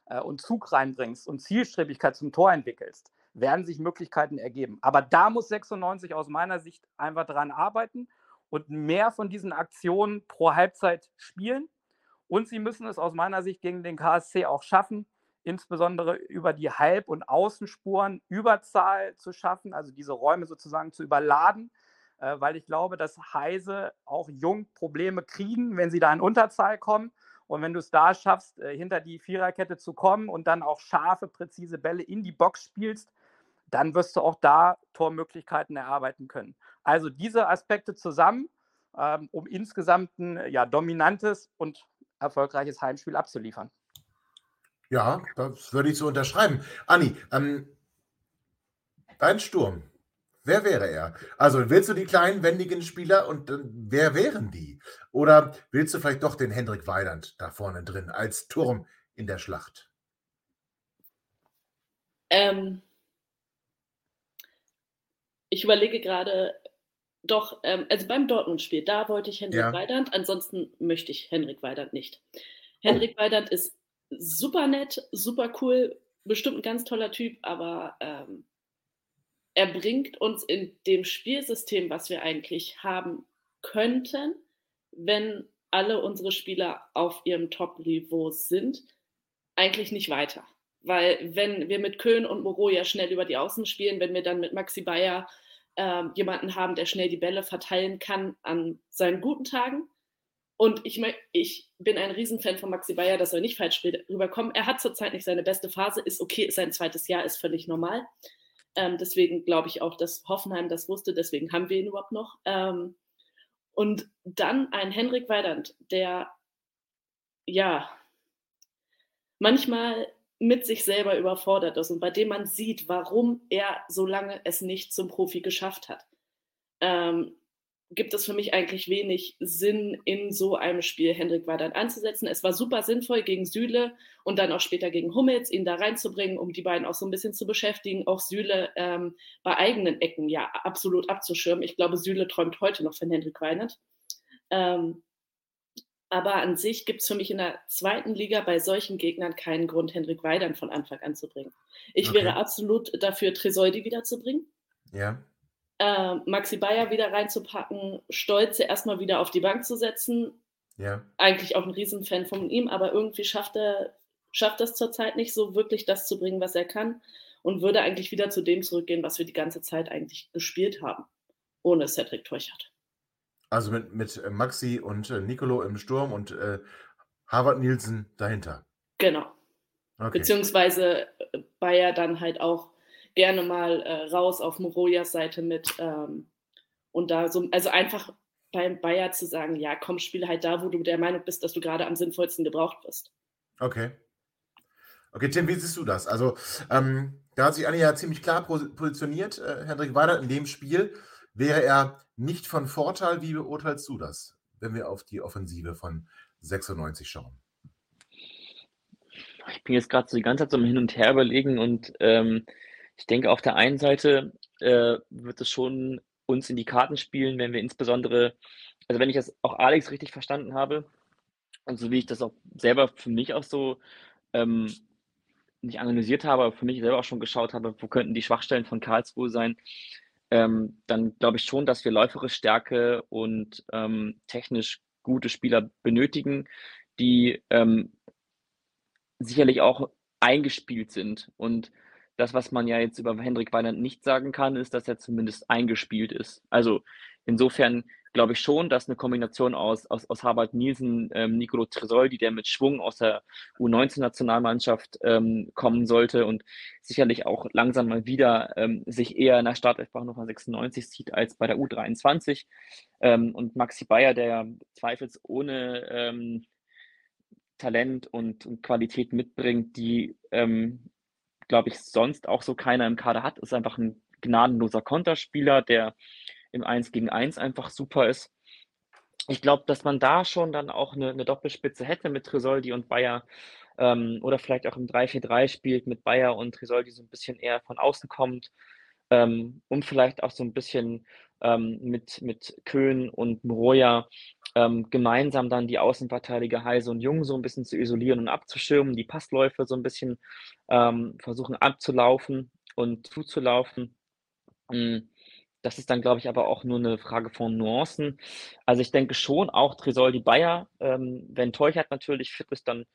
Speaker 2: äh, und Zug reinbringst und Zielstrebigkeit zum Tor entwickelst, werden sich Möglichkeiten ergeben. Aber da muss 96 aus meiner Sicht einfach dran arbeiten und mehr von diesen Aktionen pro Halbzeit spielen. Und sie müssen es aus meiner Sicht gegen den KSC auch schaffen, insbesondere über die Halb- und Außenspuren Überzahl zu schaffen, also diese Räume sozusagen zu überladen, äh, weil ich glaube, dass Heise auch jung Probleme kriegen, wenn sie da in Unterzahl kommen. Und wenn du es da schaffst, äh, hinter die Viererkette zu kommen und dann auch scharfe, präzise Bälle in die Box spielst, dann wirst du auch da Tormöglichkeiten erarbeiten können. Also diese Aspekte zusammen, ähm, um insgesamt ein ja, dominantes und erfolgreiches Heimspiel abzuliefern.
Speaker 1: Ja, das würde ich so unterschreiben. Anni, ähm, dein Sturm, wer wäre er? Also willst du die kleinen, wendigen Spieler und äh, wer wären die? Oder willst du vielleicht doch den Hendrik Weidand da vorne drin als Turm in der Schlacht?
Speaker 5: Ähm, ich überlege gerade, doch, ähm, also beim Dortmund-Spiel, da wollte ich Hendrik ja. Weidand, ansonsten möchte ich Hendrik Weidand nicht. Hendrik oh. Weidand ist super nett, super cool, bestimmt ein ganz toller Typ, aber ähm, er bringt uns in dem Spielsystem, was wir eigentlich haben könnten, wenn alle unsere Spieler auf ihrem Top-Niveau sind, eigentlich nicht weiter. Weil wenn wir mit Köhn und Moreau ja schnell über die Außen spielen, wenn wir dann mit Maxi Bayer äh, jemanden haben, der schnell die Bälle verteilen kann an seinen guten Tagen, und ich, ich bin ein Riesenfan von Maxi Bayer, das soll nicht falsch rüberkommen. Er hat zurzeit nicht seine beste Phase, ist okay, ist sein zweites Jahr, ist völlig normal. Ähm, deswegen glaube ich auch, dass Hoffenheim das wusste, deswegen haben wir ihn überhaupt noch. Ähm, und dann ein Henrik Weidand, der ja manchmal mit sich selber überfordert ist und bei dem man sieht, warum er so lange es nicht zum Profi geschafft hat. Ähm, gibt es für mich eigentlich wenig Sinn, in so einem Spiel Hendrik Weidand einzusetzen. Es war super sinnvoll gegen Süle und dann auch später gegen Hummels, ihn da reinzubringen, um die beiden auch so ein bisschen zu beschäftigen, auch Süle ähm, bei eigenen Ecken ja absolut abzuschirmen. Ich glaube, Süle träumt heute noch von Hendrik Weidand. Ähm, aber an sich gibt es für mich in der zweiten Liga bei solchen Gegnern keinen Grund, Hendrik Weidand von Anfang an zu bringen. Ich okay. wäre absolut dafür, Tresoldi wiederzubringen.
Speaker 1: Ja
Speaker 5: äh, Maxi Bayer wieder reinzupacken, Stolze erstmal wieder auf die Bank zu setzen.
Speaker 1: Ja.
Speaker 5: Eigentlich auch ein Riesenfan von ihm, aber irgendwie schafft er schafft das zurzeit nicht so wirklich, das zu bringen, was er kann und würde eigentlich wieder zu dem zurückgehen, was wir die ganze Zeit eigentlich gespielt haben, ohne Cedric Teuchert.
Speaker 1: Also mit, mit äh, Maxi und äh, Nicolo im Sturm und äh, Harvard Nielsen dahinter.
Speaker 5: Genau. Okay. Beziehungsweise äh, Bayer dann halt auch gerne mal äh, raus auf Morojas Seite mit ähm, und da so, also einfach beim Bayer zu sagen, ja, komm, spiele halt da, wo du der Meinung bist, dass du gerade am sinnvollsten gebraucht wirst.
Speaker 1: Okay. Okay, Tim, wie siehst du das? Also, ähm, da hat sich Anni ja ziemlich klar positioniert, äh, Hendrik Weider, in dem Spiel. Wäre er nicht von Vorteil? Wie beurteilst du das, wenn wir auf die Offensive von 96 schauen?
Speaker 3: Ich bin jetzt gerade so die ganze Zeit so Hin und Her überlegen und ähm, ich denke, auf der einen Seite äh, wird es schon uns in die Karten spielen, wenn wir insbesondere, also wenn ich das auch Alex richtig verstanden habe und so wie ich das auch selber für mich auch so ähm, nicht analysiert habe, aber für mich selber auch schon geschaut habe, wo könnten die Schwachstellen von Karlsruhe sein, ähm, dann glaube ich schon, dass wir läufere Stärke und ähm, technisch gute Spieler benötigen, die ähm, sicherlich auch eingespielt sind und das, was man ja jetzt über Hendrik Weinand nicht sagen kann, ist, dass er zumindest eingespielt ist. Also insofern glaube ich schon, dass eine Kombination aus, aus, aus Harvard Nielsen, ähm, Nicolo Tresoldi, der mit Schwung aus der U19-Nationalmannschaft ähm, kommen sollte und sicherlich auch langsam mal wieder ähm, sich eher in der Startelf Nummer 96 sieht als bei der U23. Ähm, und Maxi Bayer, der zweifelsohne ähm, Talent und, und Qualität mitbringt, die ähm, glaube ich, sonst auch so keiner im Kader hat. Ist einfach ein gnadenloser Konterspieler, der im 1 gegen 1 einfach super ist. Ich glaube, dass man da schon dann auch eine, eine Doppelspitze hätte mit Tresoldi und Bayer ähm, oder vielleicht auch im 3-4-3 spielt mit Bayer und Tresoldi so ein bisschen eher von außen kommt. ähm, und vielleicht auch so ein bisschen ähm, mit, mit Köhn und Mroja ähm, gemeinsam dann die Außenverteidiger Heise und Jung so ein bisschen zu isolieren und abzuschirmen, die Passläufe so ein bisschen ähm, versuchen abzulaufen und zuzulaufen. Hm, das ist dann, glaube ich, aber auch nur eine Frage von Nuancen. Also ich denke schon, auch Tresoldi Bayer, ähm, wenn Teuchert natürlich fit ist, dann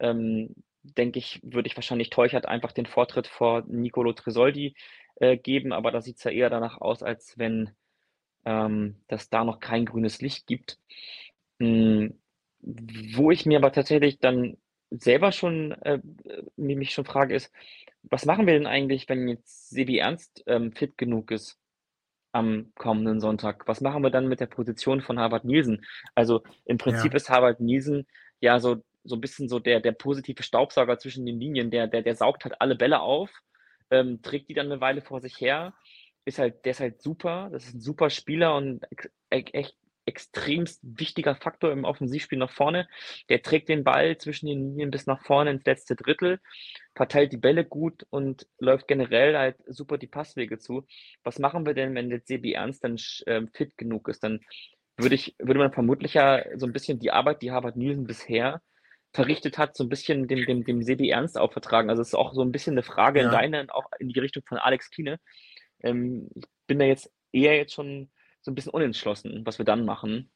Speaker 3: ähm, denke ich, würde ich wahrscheinlich Teuchert einfach den Vortritt vor Nicolo Tresoldi äh, geben, aber da sieht es ja eher danach aus, als wenn ähm, dass da noch kein grünes Licht gibt. Hm, wo ich mir aber tatsächlich dann selber schon äh, mich schon frage, ist, was machen wir denn eigentlich, wenn jetzt Sebi Ernst ähm, fit genug ist am kommenden Sonntag? Was machen wir dann mit der Position von Harvard Nielsen? Also im Prinzip ja. ist Harvard Nielsen ja so, so ein bisschen so der, der positive Staubsauger zwischen den Linien, der, der, der saugt halt alle Bälle auf, ähm, trägt die dann eine Weile vor sich her ist halt, der ist halt super. Das ist ein super Spieler und echt extremst wichtiger Faktor im Offensivspiel nach vorne. Der trägt den Ball zwischen den Linien bis nach vorne ins letzte Drittel, verteilt die Bälle gut und läuft generell halt super die Passwege zu. Was machen wir denn, wenn der Sebi Ernst dann äh, fit genug ist? Dann würde ich, würde man vermutlich ja so ein bisschen die Arbeit, die Harvard Nielsen bisher verrichtet hat, so ein bisschen dem, dem, dem Sebi Ernst auch vertragen. Also es ist auch so ein bisschen eine Frage ja. in deine, auch in die Richtung von Alex Kiene. Ähm, ich bin da jetzt eher jetzt schon so ein bisschen unentschlossen, was wir dann machen.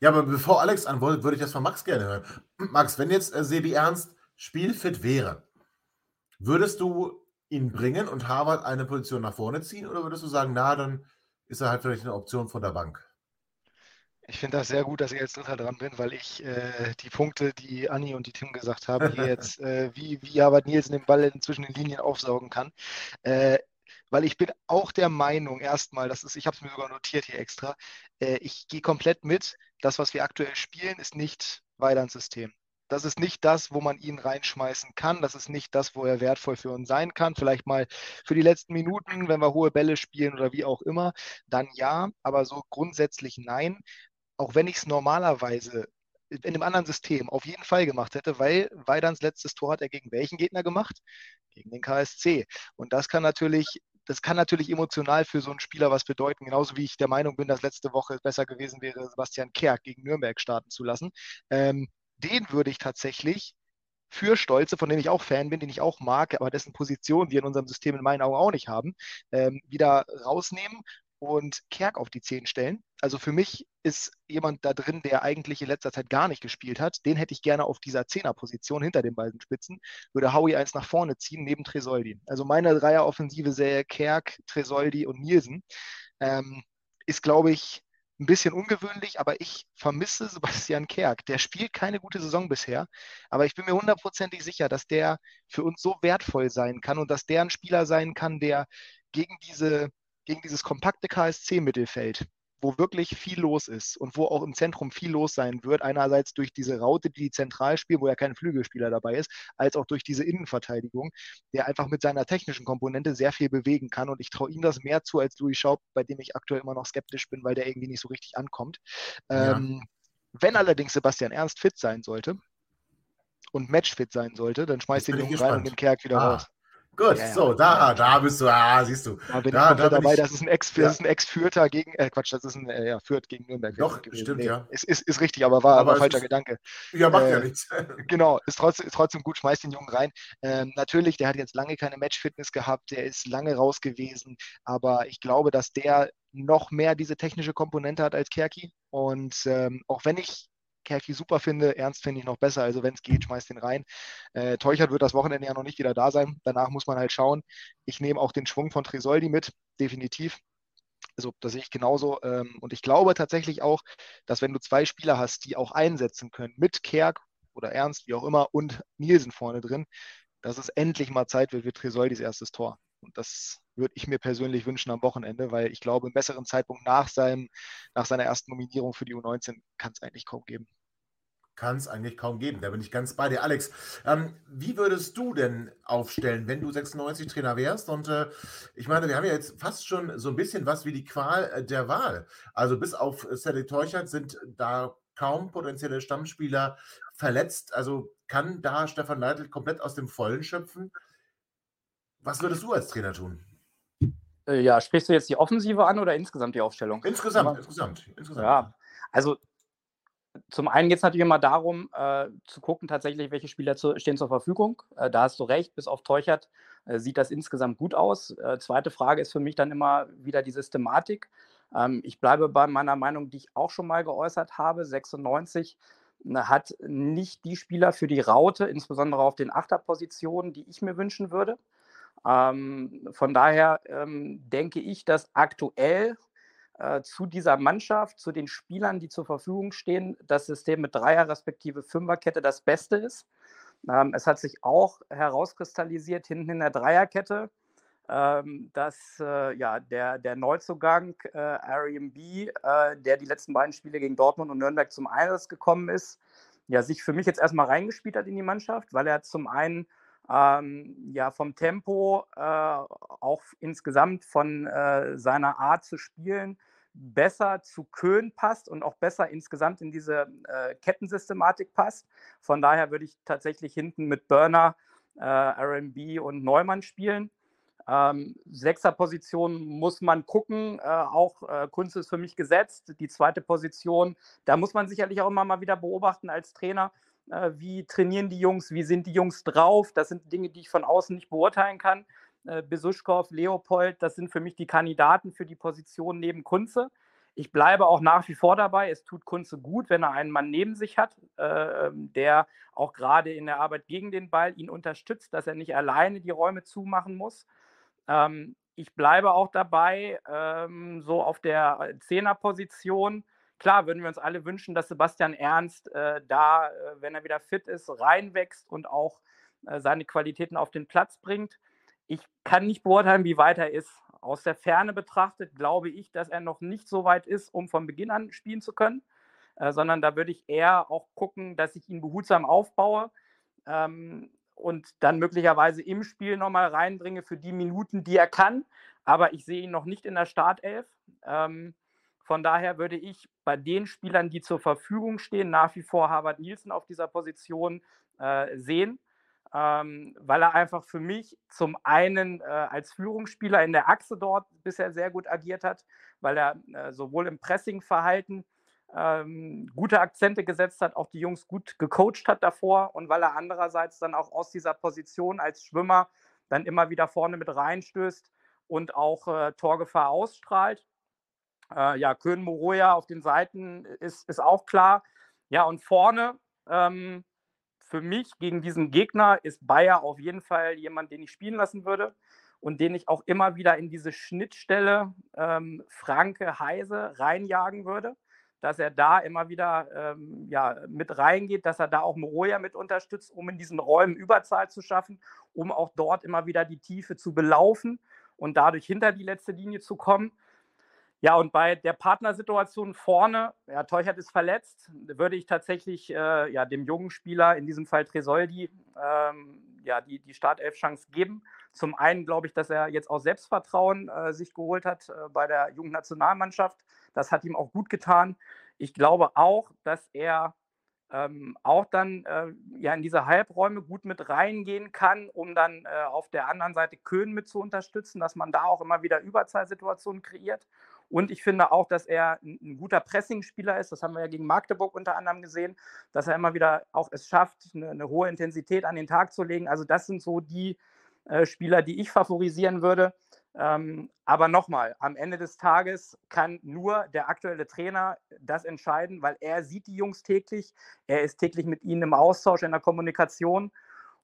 Speaker 1: Ja, aber bevor Alex antwortet, würde ich das von Max gerne hören. Max, wenn jetzt äh, Sebi Ernst spielfit wäre, würdest du ihn bringen und Harvard eine Position nach vorne ziehen oder würdest du sagen, na, dann ist er halt vielleicht eine Option von der Bank?
Speaker 4: Ich finde das sehr gut, dass ich als Dritter dran bin, weil ich äh, die Punkte, die Anni und die Tim gesagt haben, hier jetzt, äh, wie, wie Harvard Nielsen den Ball zwischen den Linien aufsaugen kann. Äh, weil ich bin auch der Meinung, erstmal, das ist, ich habe es mir sogar notiert hier extra, äh, ich gehe komplett mit, das, was wir aktuell spielen, ist nicht Weilands System. Das ist nicht das, wo man ihn reinschmeißen kann. Das ist nicht das, wo er wertvoll für uns sein kann. Vielleicht mal für die letzten Minuten, wenn wir hohe Bälle spielen oder wie auch immer, dann ja, aber so grundsätzlich nein auch wenn ich es normalerweise in einem anderen System auf jeden Fall gemacht hätte, weil Weidans letztes Tor hat er gegen welchen Gegner gemacht? Gegen den KSC. Und das kann natürlich, das kann natürlich emotional für so einen Spieler was bedeuten, genauso wie ich der Meinung bin, dass letzte Woche besser gewesen wäre, Sebastian Kerk gegen Nürnberg starten zu lassen. Ähm, den würde ich tatsächlich für Stolze, von dem ich auch Fan bin, den ich auch mag, aber dessen Position wir in unserem System in meinen Augen auch nicht haben, ähm, wieder rausnehmen und Kerk auf die 10 stellen. Also für mich ist jemand da drin, der eigentlich in letzter Zeit gar nicht gespielt hat. Den hätte ich gerne auf dieser Zehner-Position hinter den beiden Spitzen. Würde Howie eins nach vorne ziehen, neben Tresoldi. Also meine Dreier-Offensive sähe Kerk, Tresoldi und Nielsen. Ähm, ist, glaube ich, ein bisschen ungewöhnlich, aber ich vermisse Sebastian Kerk. Der spielt keine gute Saison bisher, aber ich bin mir hundertprozentig sicher, dass der für uns so wertvoll sein kann und dass der ein Spieler sein kann, der gegen diese gegen dieses kompakte KSC-Mittelfeld, wo wirklich viel los ist und wo auch im Zentrum viel los sein wird. Einerseits durch diese Raute, die, die zentral spielt, wo ja kein Flügelspieler dabei ist, als auch durch diese Innenverteidigung, der einfach mit seiner technischen Komponente sehr viel bewegen kann. Und ich traue ihm das mehr zu als Louis Schaub, bei dem ich aktuell immer noch skeptisch bin, weil der irgendwie nicht so richtig ankommt. Ja. Ähm, wenn allerdings Sebastian Ernst fit sein sollte und matchfit sein sollte, dann schmeißt den Jungen rein und den Kerk wieder ah. raus.
Speaker 1: Gut, ja, so, da, da bist du, ah, siehst du.
Speaker 4: Da bin da, ich da dabei, ich, das ist ein Ex, ja. Ex-Fürther gegen, äh, Quatsch, das ist ein, äh, ja, Fürth gegen Nürnberg.
Speaker 1: Doch, stimmt, nee, ja.
Speaker 4: Ist, ist, ist richtig, aber war, aber war falscher ist, Gedanke.
Speaker 1: Ja, macht äh, ja nichts.
Speaker 4: Genau, ist trotzdem, ist trotzdem gut, schmeißt den Jungen rein. Ähm, natürlich, der hat jetzt lange keine Matchfitness gehabt, der ist lange raus gewesen, aber ich glaube, dass der noch mehr diese technische Komponente hat als Kerki. Und ähm, auch wenn ich Kerki super finde. Ernst finde ich noch besser. Also wenn es geht, schmeißt den rein. Äh, Teuchert wird das Wochenende ja noch nicht wieder da sein. Danach muss man halt schauen. Ich nehme auch den Schwung von Tresoldi mit, definitiv. Also das sehe ich genauso. Ähm, und ich glaube tatsächlich auch, dass wenn du zwei Spieler hast, die auch einsetzen können, mit Kerk oder Ernst, wie auch immer, und Nielsen vorne drin, dass es endlich mal Zeit wird für Tresoldis erstes Tor. Und das würde ich mir persönlich wünschen am Wochenende, weil ich glaube, einen besseren Zeitpunkt nach, seinem, nach seiner ersten Nominierung für die U19 kann es eigentlich kaum geben
Speaker 1: kann es eigentlich kaum geben. Da bin ich ganz bei dir. Alex, ähm, wie würdest du denn aufstellen, wenn du 96 Trainer wärst? Und äh, ich meine, wir haben ja jetzt fast schon so ein bisschen was wie die Qual äh, der Wahl. Also bis auf Sally Teuchert sind da kaum potenzielle Stammspieler verletzt. Also kann da Stefan Leitl komplett aus dem Vollen schöpfen? Was würdest du als Trainer tun?
Speaker 2: Äh, ja, sprichst du jetzt die Offensive an oder insgesamt die Aufstellung?
Speaker 1: Insgesamt, Aber, insgesamt,
Speaker 2: insgesamt. Ja, also zum einen geht es natürlich immer darum, äh, zu gucken tatsächlich, welche Spieler zu, stehen zur Verfügung. Äh, da hast du recht, bis auf Teuchert äh, sieht das insgesamt gut aus. Äh, zweite Frage ist für mich dann immer wieder die Systematik. Ähm, ich bleibe bei meiner Meinung, die ich auch schon mal geäußert habe. 96 ne, hat nicht die Spieler für die Raute, insbesondere auf den Achterpositionen, die ich mir wünschen würde. Ähm, von daher ähm, denke ich, dass aktuell äh, zu dieser Mannschaft, zu den Spielern, die zur Verfügung stehen, das System mit Dreier- respektive Fünferkette das Beste ist. Ähm, es hat sich auch herauskristallisiert hinten in der Dreierkette, ähm, dass äh, ja, der, der Neuzugang äh, Ariam B, äh, der die letzten beiden Spiele gegen Dortmund und Nürnberg zum Einsatz gekommen ist, ja, sich für mich jetzt erstmal reingespielt hat in die Mannschaft, weil er zum einen ähm, ja vom Tempo, äh, auch insgesamt von äh, seiner Art zu spielen, besser zu Köhn passt und auch besser insgesamt in diese äh, Kettensystematik passt. Von daher würde ich tatsächlich hinten mit Burner, äh, RB und Neumann spielen. Ähm, Sechser-Position muss man gucken. Äh, auch äh, Kunst ist für mich gesetzt. Die zweite Position, da muss man sicherlich auch immer mal wieder beobachten als Trainer. Äh, wie trainieren die Jungs? Wie sind die Jungs drauf? Das sind Dinge, die ich von außen nicht beurteilen kann. Äh, Besuschkow, Leopold, das sind für mich die Kandidaten für die Position neben Kunze. Ich bleibe auch nach wie vor dabei. Es tut Kunze gut, wenn er einen Mann neben sich hat, äh, der auch gerade in der Arbeit gegen den Ball ihn unterstützt, dass er nicht alleine die Räume zumachen muss. Ähm, ich bleibe auch dabei, ähm, so auf der Zehnerposition. Klar würden wir uns alle wünschen, dass Sebastian Ernst äh, da, äh, wenn er wieder fit ist, reinwächst und auch äh, seine Qualitäten auf den Platz bringt. Ich kann nicht beurteilen, wie weit er ist. Aus der Ferne betrachtet glaube ich, dass er noch nicht so weit ist, um von Beginn an spielen zu können, äh, sondern da würde ich eher auch gucken, dass ich ihn behutsam aufbaue ähm, und dann möglicherweise im Spiel nochmal reinbringe für die Minuten, die er kann. Aber ich sehe ihn noch nicht in der Startelf. Ähm, von daher würde ich bei den Spielern, die zur Verfügung stehen, nach wie vor Harvard Nielsen auf dieser Position äh, sehen ähm, weil er einfach für mich zum einen äh, als Führungsspieler in der Achse dort bisher sehr gut agiert hat, weil er äh, sowohl im Pressingverhalten ähm, gute Akzente gesetzt hat, auch die Jungs gut gecoacht hat davor und weil er andererseits dann auch aus dieser Position als Schwimmer dann immer wieder vorne mit reinstößt und auch äh, Torgefahr ausstrahlt. Äh, ja, Köhn Moroja auf den Seiten ist, ist auch klar. Ja, und vorne ähm, für mich gegen diesen Gegner ist Bayer auf jeden Fall jemand, den ich spielen lassen würde und den ich auch immer wieder in diese Schnittstelle ähm, Franke Heise reinjagen würde, dass er da immer wieder ähm, ja, mit reingeht, dass er da auch Moroja mit unterstützt, um in diesen Räumen Überzahl zu schaffen, um auch dort immer wieder die Tiefe zu belaufen und dadurch hinter die letzte Linie zu kommen. Ja, und bei der Partnersituation vorne, ja, Teuchert ist verletzt, würde ich tatsächlich äh, ja, dem jungen Spieler, in diesem Fall Tresoldi, ähm, ja, die, die Startelf-Chance geben. Zum einen glaube ich, dass er jetzt auch Selbstvertrauen äh, sich geholt hat äh, bei der Jugendnationalmannschaft. Das hat ihm auch gut getan. Ich glaube auch, dass er ähm, auch dann äh, ja in diese Halbräume gut mit reingehen kann, um dann äh, auf der anderen Seite Köhn mit zu unterstützen, dass man da auch immer wieder Überzahlsituationen kreiert. Und ich finde auch, dass er ein, guter Pressingspieler ist. Das haben wir ja gegen Magdeburg unter anderem gesehen, dass er immer wieder auch es schafft, eine, eine hohe Intensität an den Tag zu legen. Also das sind so die äh, Spieler, die ich favorisieren würde. Ähm, aber nochmal, am Ende des Tages kann nur der aktuelle Trainer das entscheiden, weil er sieht die Jungs täglich, er ist täglich mit ihnen im Austausch, in der Kommunikation.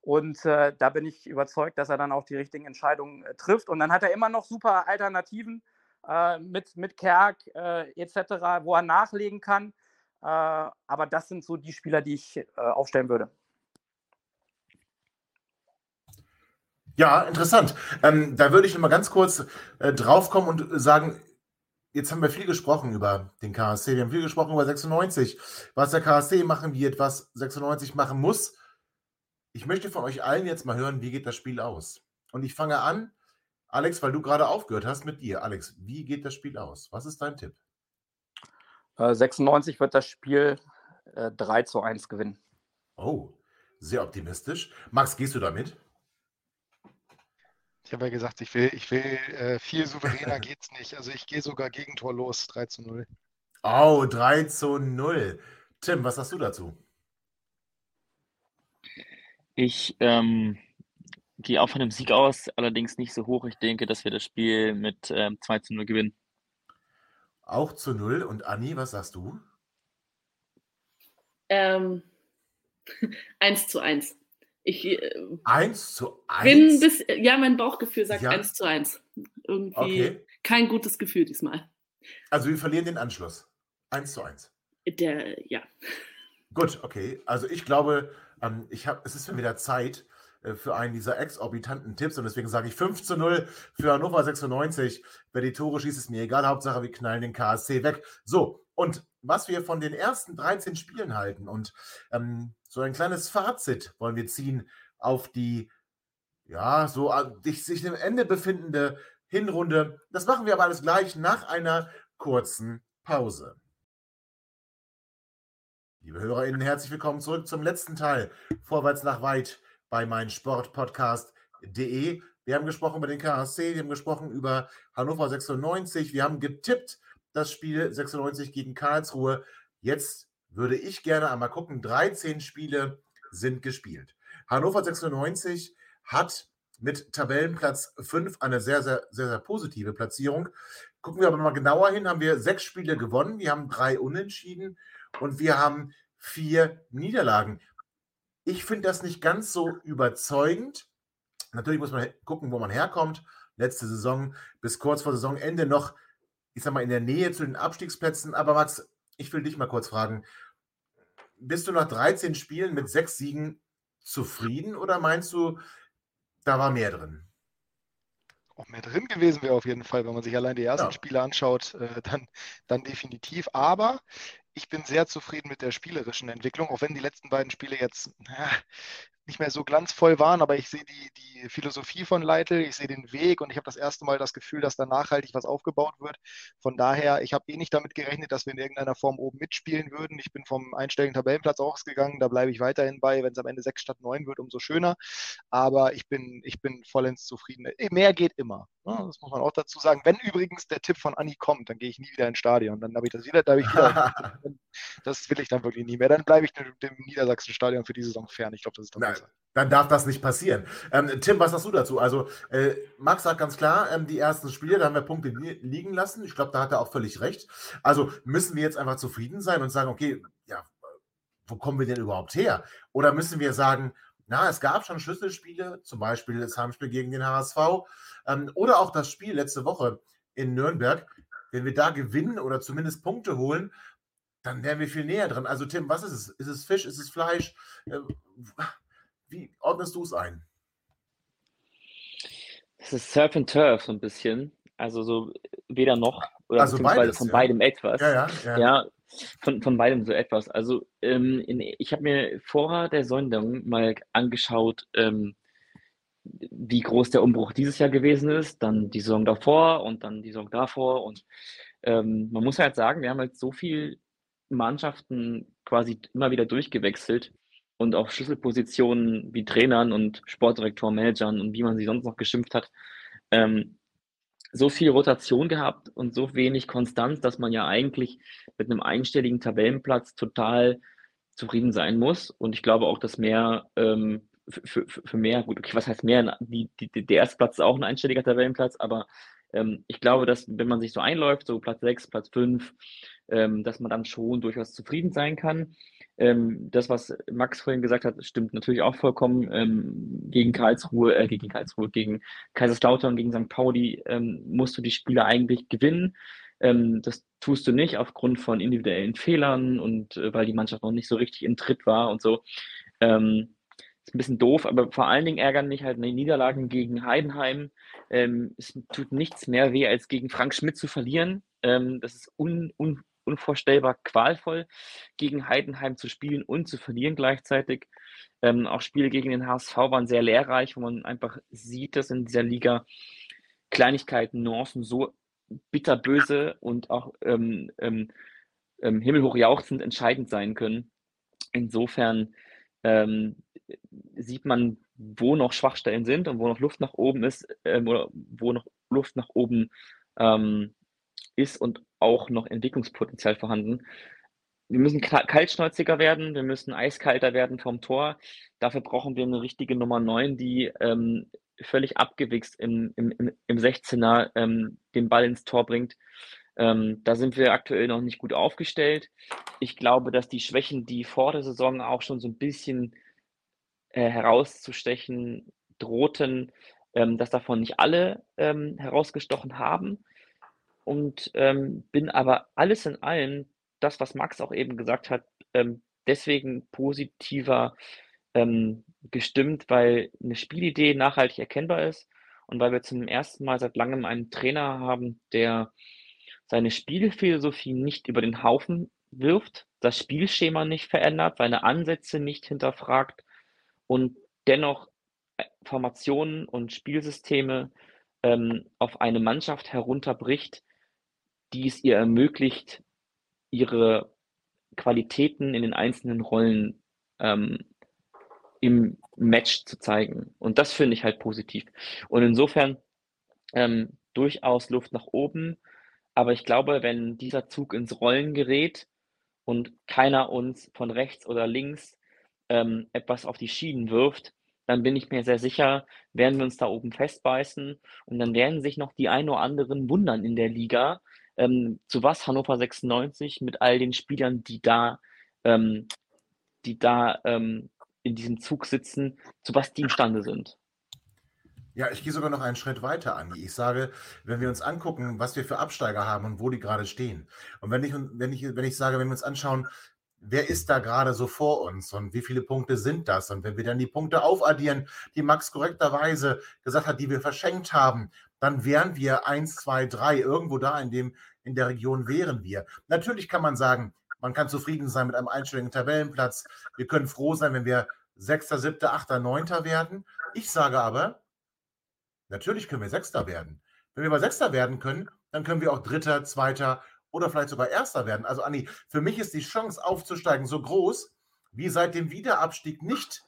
Speaker 2: Und äh, da bin ich überzeugt, dass er dann auch die richtigen Entscheidungen äh, trifft. Und dann hat er immer noch super Alternativen äh, mit, mit Kerk äh, etc., wo er nachlegen kann. Äh, aber das sind so die Spieler, die ich äh, aufstellen würde.
Speaker 1: Ja, interessant. Ähm, da würde ich noch mal ganz kurz äh, draufkommen und sagen, jetzt haben wir viel gesprochen über den KSC, wir haben viel gesprochen über 96, was der KSC machen wird, was 96 machen muss. Ich möchte von euch allen jetzt mal hören, wie geht das Spiel aus? Und ich fange an Alex, weil du gerade aufgehört hast mit dir. Alex, wie geht das Spiel aus? Was ist dein Tipp?
Speaker 2: 96 äh, wird das Spiel äh, 3 zu 1 gewinnen.
Speaker 1: Oh, sehr optimistisch. Max, gehst du damit?
Speaker 4: Ich habe ja gesagt, ich will, ich will äh, viel souveräner geht's nicht. Also ich gehe sogar Gegentor los, 3 zu 0.
Speaker 1: Oh, 3 zu 0. Tim, was sagst du dazu?
Speaker 3: Ich ähm, gehe auch von einem Sieg aus, allerdings nicht so hoch. Ich denke, dass wir das Spiel mit ähm, 2 zu 0 gewinnen.
Speaker 1: Auch zu 0. Und Anni, was sagst du?
Speaker 5: Ähm, 1 zu 1. Ich, äh,
Speaker 1: 1 zu 1?
Speaker 5: bin bis, ja, mein Bauchgefühl sagt
Speaker 1: Ja.
Speaker 5: 1 zu 1. Irgendwie
Speaker 1: Okay.
Speaker 5: kein gutes Gefühl diesmal.
Speaker 1: Also wir verlieren den Anschluss. 1 zu 1.
Speaker 5: Der, ja.
Speaker 1: Gut, okay. Also ich glaube, ähm, ich hab, es ist schon wieder Zeit für einen dieser exorbitanten Tipps und deswegen sage ich 5 zu 0 für Hannover 96. Wer die Tore schießt, ist mir egal. Hauptsache, wir knallen den KSC weg. So, und was wir von den ersten 13 Spielen halten und ähm, so ein kleines Fazit wollen wir ziehen auf die, ja, so an- sich, sich am Ende befindende Hinrunde. Das machen wir aber alles gleich nach einer kurzen Pause. Liebe HörerInnen, herzlich willkommen zurück zum letzten Teil Vorwärts nach weit bei meinsportpodcast.de. Wir haben gesprochen über den KSC, wir haben gesprochen über Hannover 96, wir haben getippt das Spiel 96 gegen Karlsruhe. Jetzt würde ich gerne einmal gucken, 13 Spiele sind gespielt. Hannover 96 hat mit Tabellenplatz 5 eine sehr, sehr, sehr, sehr positive Platzierung. Gucken wir aber mal genauer hin, haben wir sechs Spiele gewonnen, wir haben drei Unentschieden und wir haben vier Niederlagen. Ich finde das nicht ganz so überzeugend. Natürlich muss man gucken, wo man herkommt. Letzte Saison bis kurz vor Saisonende noch, ich sag mal, in der Nähe zu den Abstiegsplätzen. Aber Max, ich will dich mal kurz fragen. Bist du nach 13 Spielen mit sechs Siegen zufrieden oder meinst du, da war mehr drin?
Speaker 4: Auch mehr drin gewesen wäre auf jeden Fall, wenn man sich allein die ersten
Speaker 1: Ja.
Speaker 4: Spiele anschaut, äh, dann, dann definitiv. Aber ich bin sehr zufrieden mit der spielerischen Entwicklung, auch wenn die letzten beiden Spiele jetzt nicht mehr so glanzvoll waren, aber ich sehe die, die Philosophie von Leitl, ich sehe den Weg und ich habe das erste Mal das Gefühl, dass da nachhaltig was aufgebaut wird. Von daher, ich habe eh nicht damit gerechnet, dass wir in irgendeiner Form oben mitspielen würden. Ich bin vom einstelligen Tabellenplatz ausgegangen, da bleibe ich weiterhin bei. Wenn es am Ende sechs statt neun wird, umso schöner. Aber ich bin, ich bin vollends zufrieden. Eh, Mehr geht immer. ne? Das muss man auch dazu sagen. Wenn übrigens der Tipp von Anni kommt, dann gehe ich nie wieder ins Stadion. Dann habe ich das wieder, da ich wieder. das will ich dann wirklich nie mehr. Dann bleibe ich dem, dem Niedersachsen-Stadion für die Saison fern. Ich glaube, das ist dann
Speaker 1: Nein.
Speaker 4: Besser.
Speaker 1: Dann darf das nicht passieren. Ähm, Tim, was sagst du dazu? Also, äh, Max sagt ganz klar, ähm, die ersten Spiele, da haben wir Punkte li liegen lassen. Ich glaube, da hat er auch völlig recht. Also müssen wir jetzt einfach zufrieden sein und sagen, okay, ja, wo kommen wir denn überhaupt her? Oder müssen wir sagen, na, es gab schon Schlüsselspiele, zum Beispiel das Heimspiel gegen den HSV ähm, oder auch das Spiel letzte Woche in Nürnberg. Wenn wir da gewinnen oder zumindest Punkte holen, dann wären wir viel näher dran. Also, Tim, was ist es? Ist es Fisch? Ist es Fleisch? Äh, wie ordnest du es ein?
Speaker 3: Es ist Surf and Turf so ein bisschen. Also so weder noch oder
Speaker 1: Also
Speaker 3: beziehungsweise
Speaker 1: beides,
Speaker 3: von
Speaker 1: ja.
Speaker 3: beidem etwas.
Speaker 1: Ja, ja, ja.
Speaker 3: Von, von beidem so etwas. Also ähm, in, ich habe mir vor der Sendung mal angeschaut, ähm, wie groß der Umbruch dieses Jahr gewesen ist, dann die Saison davor und dann die Saison davor. Und ähm, man muss halt sagen, wir haben halt so viel Mannschaften quasi immer wieder durchgewechselt und auch Schlüsselpositionen wie Trainern und Sportdirektoren, Managern und wie man sie sonst noch geschimpft hat. Ähm, so viel Rotation gehabt und so wenig Konstanz, dass man ja eigentlich mit einem einstelligen Tabellenplatz total zufrieden sein muss. Und ich glaube auch, dass mehr ähm, für, für, für mehr, gut, okay, was heißt mehr? Die, die, der erste Platz ist auch ein einstelliger Tabellenplatz, aber ähm, ich glaube, dass wenn man sich so einläuft, so Platz 6, Platz 5, ähm, dass man dann schon durchaus zufrieden sein kann. Ähm, das, was Max vorhin gesagt hat, stimmt natürlich auch vollkommen. Ähm, gegen Karlsruhe, äh, gegen Karlsruhe, gegen Kaiserslautern, gegen St. Pauli ähm, musst du die Spiele eigentlich gewinnen. Ähm, das tust du nicht aufgrund von individuellen Fehlern und äh, weil die Mannschaft noch nicht so richtig in Tritt war und so. Ähm, ist ein bisschen doof, aber vor allen Dingen ärgern mich halt die Niederlagen gegen Heidenheim. Ähm, es tut nichts mehr weh, als gegen Frank Schmidt zu verlieren. Das ist un, un, unvorstellbar qualvoll, gegen Heidenheim zu spielen und zu verlieren gleichzeitig. Ähm, auch Spiele gegen den HSV waren sehr lehrreich, wo man einfach sieht, dass in dieser Liga Kleinigkeiten, Nuancen so bitterböse und auch ähm, ähm, ähm, himmelhoch jauchzend entscheidend sein können. Insofern ähm, sieht man wo noch Schwachstellen sind und wo noch Luft nach oben ist, ähm, oder wo noch Luft nach oben ähm, ist und auch noch Entwicklungspotenzial vorhanden. Wir müssen kaltschnäuziger werden, wir müssen eiskalter werden vom Tor. Dafür brauchen wir eine richtige Nummer 9, die ähm, völlig abgewichst im, im, im 16er ähm, den Ball ins Tor bringt. Ähm, da sind wir aktuell noch nicht gut aufgestellt. Ich glaube, dass die Schwächen, die vor der Saison auch schon so ein bisschen äh, herauszustechen drohten, ähm, dass davon nicht alle ähm, herausgestochen haben. Und ähm, bin aber alles in allem, das, was Max auch eben gesagt hat, ähm, deswegen positiver ähm, gestimmt, weil eine Spielidee nachhaltig erkennbar ist und weil wir zum ersten Mal seit langem einen Trainer haben, der seine Spielphilosophie nicht über den Haufen wirft, das Spielschema nicht verändert, seine Ansätze nicht hinterfragt und dennoch äh, Formationen und Spielsysteme ähm, auf eine Mannschaft herunterbricht, die es ihr ermöglicht, ihre Qualitäten in den einzelnen Rollen ähm, im Match zu zeigen. Und das finde ich halt positiv. Und insofern ähm, durchaus Luft nach oben. Aber ich glaube, wenn dieser Zug ins Rollen gerät und keiner uns von rechts oder links ähm, etwas auf die Schienen wirft, dann bin ich mir sehr sicher, werden wir uns da oben festbeißen und dann werden sich noch die ein oder anderen wundern in der Liga, ähm, zu was Hannover 96 mit all den Spielern, die da, ähm, die da ähm, in diesem Zug sitzen, zu was die imstande sind.
Speaker 1: Ja, ich gehe sogar noch einen Schritt weiter, Andi. Ich sage, wenn wir uns angucken, was wir für Absteiger haben und wo die gerade stehen. Und wenn ich, wenn ich, wenn ich sage, wenn wir uns anschauen, wer ist da gerade so vor uns und wie viele Punkte sind das? Und wenn wir dann die Punkte aufaddieren, die Max korrekterweise gesagt hat, die wir verschenkt haben, dann wären wir 1, 2, 3, irgendwo da in, dem, in der Region wären wir. Natürlich kann man sagen, man kann zufrieden sein mit einem einstelligen Tabellenplatz. Wir können froh sein, wenn wir 6., 7., 8., 9. werden. Ich sage aber, natürlich können wir Sechster werden. Wenn wir aber Sechster werden können, dann können wir auch Dritter, Zweiter oder vielleicht sogar Erster werden. Also Anni, für mich ist die Chance aufzusteigen so groß wie seit dem Wiederabstieg nicht.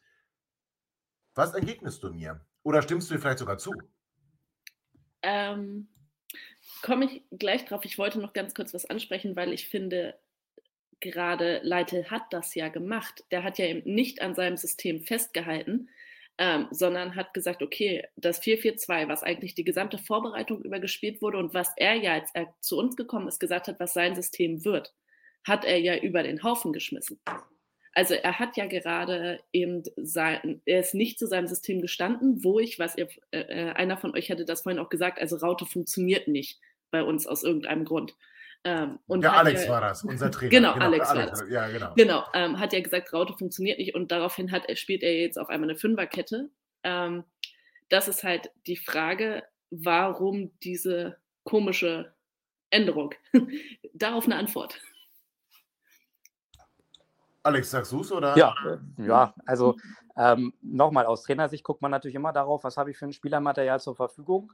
Speaker 1: Was entgegnest du mir? Oder stimmst du mir vielleicht sogar zu?
Speaker 5: Ähm, Komme ich gleich drauf. Ich wollte noch ganz kurz was ansprechen, weil ich finde, gerade Leite hat das ja gemacht. Der hat ja eben nicht an seinem System festgehalten, ähm, sondern hat gesagt, okay, das 4-4-2, was eigentlich die gesamte Vorbereitung über gespielt wurde und was er ja, als er zu uns gekommen ist, gesagt hat, was sein System wird, hat er ja über den Haufen geschmissen. Also er hat ja gerade eben sein, er ist nicht zu seinem System gestanden, wo ich, was ihr, äh, äh einer von euch hätte das vorhin auch gesagt, also Raute funktioniert nicht bei uns aus irgendeinem Grund.
Speaker 1: Ähm, und ja, Alex ja, war das, unser Trainer.
Speaker 5: Genau, genau Alex,
Speaker 1: Alex,
Speaker 5: war das. Ja, genau. Genau, ähm, hat ja gesagt, Raute funktioniert nicht und daraufhin hat, spielt er jetzt auf einmal eine Fünferkette. Ähm, das ist halt die Frage, warum diese komische Änderung? Darauf eine Antwort.
Speaker 1: Alex, sagst du es oder?
Speaker 2: Ja, äh, ja also ähm, nochmal aus Trainersicht guckt man natürlich immer darauf, was habe ich für ein Spielermaterial zur Verfügung.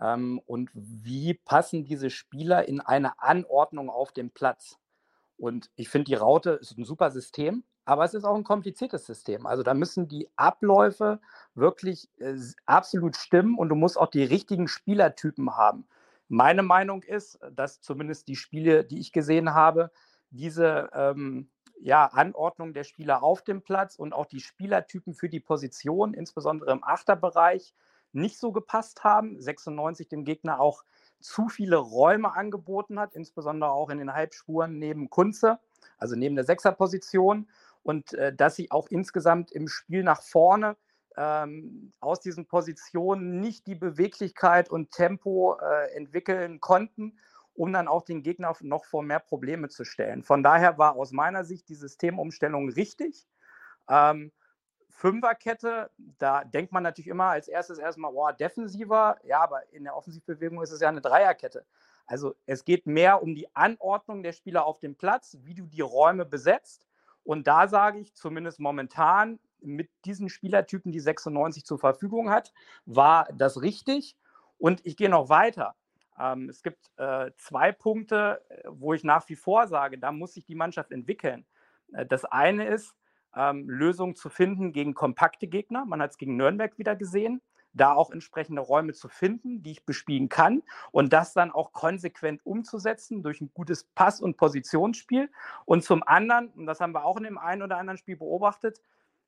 Speaker 2: Ähm, und wie passen diese Spieler in eine Anordnung auf dem Platz? Und ich finde, die Raute ist ein super System, aber es ist auch ein kompliziertes System. Also da müssen die Abläufe wirklich äh, absolut stimmen und du musst auch die richtigen Spielertypen haben. Meine Meinung ist, dass zumindest die Spiele, die ich gesehen habe, diese ähm, ja, Anordnung der Spieler auf dem Platz und auch die Spielertypen für die Position, insbesondere im Achterbereich, nicht so gepasst haben. 96 dem Gegner auch zu viele Räume angeboten hat, insbesondere auch in den Halbspuren neben Kunze, also neben der Sechserposition. Und äh, dass sie auch insgesamt im Spiel nach vorne ähm, aus diesen Positionen nicht die Beweglichkeit und Tempo äh, entwickeln konnten, um dann auch den Gegner noch vor mehr Probleme zu stellen. Von daher war aus meiner Sicht die Systemumstellung richtig. Ähm, Fünferkette, da denkt man natürlich immer als erstes erstmal, boah, defensiver. Ja, aber in der Offensivbewegung ist es ja eine Dreierkette. Also es geht mehr um die Anordnung der Spieler auf dem Platz, wie du die Räume besetzt. Und da sage ich zumindest momentan mit diesen Spielertypen, die 96 zur Verfügung hat, war das richtig. Und ich gehe noch weiter. Ähm, es gibt äh, zwei Punkte, äh, wo ich nach wie vor sage, da muss sich die Mannschaft entwickeln. Äh, das eine ist, ähm, Lösungen zu finden gegen kompakte Gegner. Man hat es gegen Nürnberg wieder gesehen da auch entsprechende Räume zu finden, die ich bespielen kann und das dann auch konsequent umzusetzen durch ein gutes Pass- und Positionsspiel. Und zum anderen, und das haben wir auch in dem einen oder anderen Spiel beobachtet,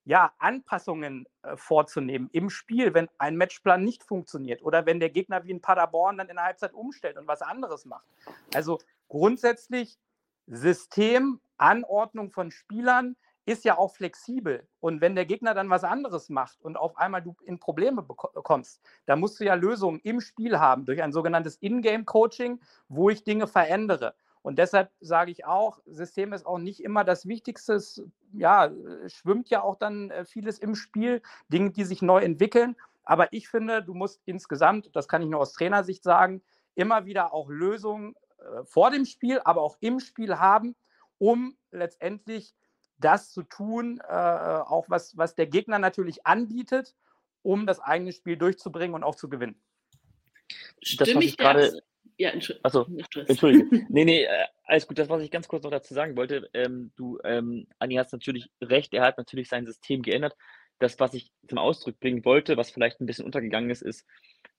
Speaker 2: ja, Anpassungen äh, vorzunehmen im Spiel, wenn ein Matchplan nicht funktioniert oder wenn der Gegner wie in Paderborn dann in der Halbzeit umstellt und was anderes macht. Also grundsätzlich System, Anordnung von Spielern, ist ja auch flexibel. Und wenn der Gegner dann was anderes macht und auf einmal du in Probleme kommst, dann musst du ja Lösungen im Spiel haben durch ein sogenanntes In-Game-Coaching, wo ich Dinge verändere. Und deshalb sage ich auch, System ist auch nicht immer das Wichtigste. Es, ja, schwimmt ja auch dann äh, vieles im Spiel, Dinge, die sich neu entwickeln. Aber ich finde, du musst insgesamt, das kann ich nur aus Trainersicht sagen, immer wieder auch Lösungen äh, vor dem Spiel, aber auch im Spiel haben, um letztendlich das zu tun, äh, auch was, was der Gegner natürlich anbietet, um das eigene Spiel durchzubringen und auch zu gewinnen.
Speaker 3: Das, was ich gerade. Ja, Entschuldigung. Also, Entschuldige. nee, nee, äh, alles gut. Das, was ich ganz kurz noch dazu sagen wollte, ähm, du, ähm, Anni, hast natürlich recht, er hat natürlich sein System geändert. Das, was ich zum Ausdruck bringen wollte, was vielleicht ein bisschen untergegangen ist, ist,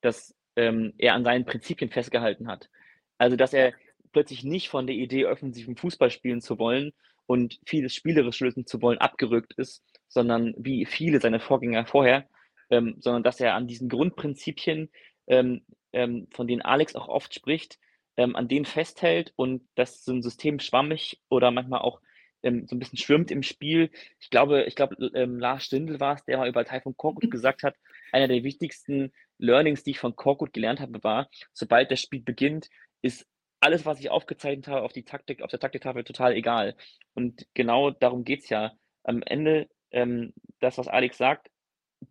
Speaker 3: dass ähm, er an seinen Prinzipien festgehalten hat. Also, dass er plötzlich nicht von der Idee, offensiven Fußball spielen zu wollen, und vieles spielerisch lösen zu wollen, abgerückt ist, sondern wie viele seiner Vorgänger vorher, ähm, sondern dass er an diesen Grundprinzipien, ähm, ähm, von denen Alex auch oft spricht, ähm, an denen festhält und dass so ein System schwammig oder manchmal auch ähm, so ein bisschen schwimmt im Spiel. Ich glaube, ich glaube, ähm, Lars Stindl war es, der mal über Taifun Korkut gesagt hat, einer der wichtigsten Learnings, die ich von Korkut gelernt habe, war, sobald das Spiel beginnt, ist alles, was ich aufgezeichnet habe auf die Taktik, auf der Taktiktafel, total egal. Und genau darum geht es ja. Am Ende, ähm, das, was Alex sagt,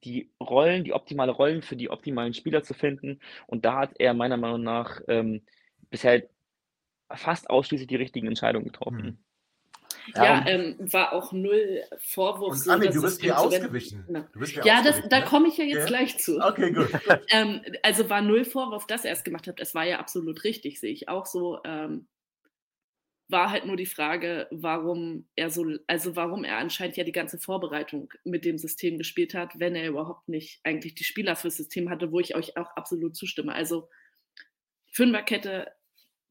Speaker 3: die Rollen, die optimale Rollen für die optimalen Spieler zu finden. Und da hat er meiner Meinung nach ähm, bisher fast ausschließlich die richtigen Entscheidungen getroffen. Mhm.
Speaker 5: Ja, ähm, war auch null Vorwurf.
Speaker 1: Und so, Anni, du bist mir ausgewichen.
Speaker 5: Du bist mir ja, das, da komme ich ja jetzt ja? gleich zu.
Speaker 1: Okay, gut.
Speaker 5: ähm, also war null Vorwurf, dass er es gemacht hat. Es war ja absolut richtig, sehe ich auch so. Ähm, war halt nur die Frage, warum er so, also warum er anscheinend ja die ganze Vorbereitung mit dem System gespielt hat, wenn er überhaupt nicht eigentlich die Spieler fürs System hatte, wo ich euch auch absolut zustimme. Also Fünferkette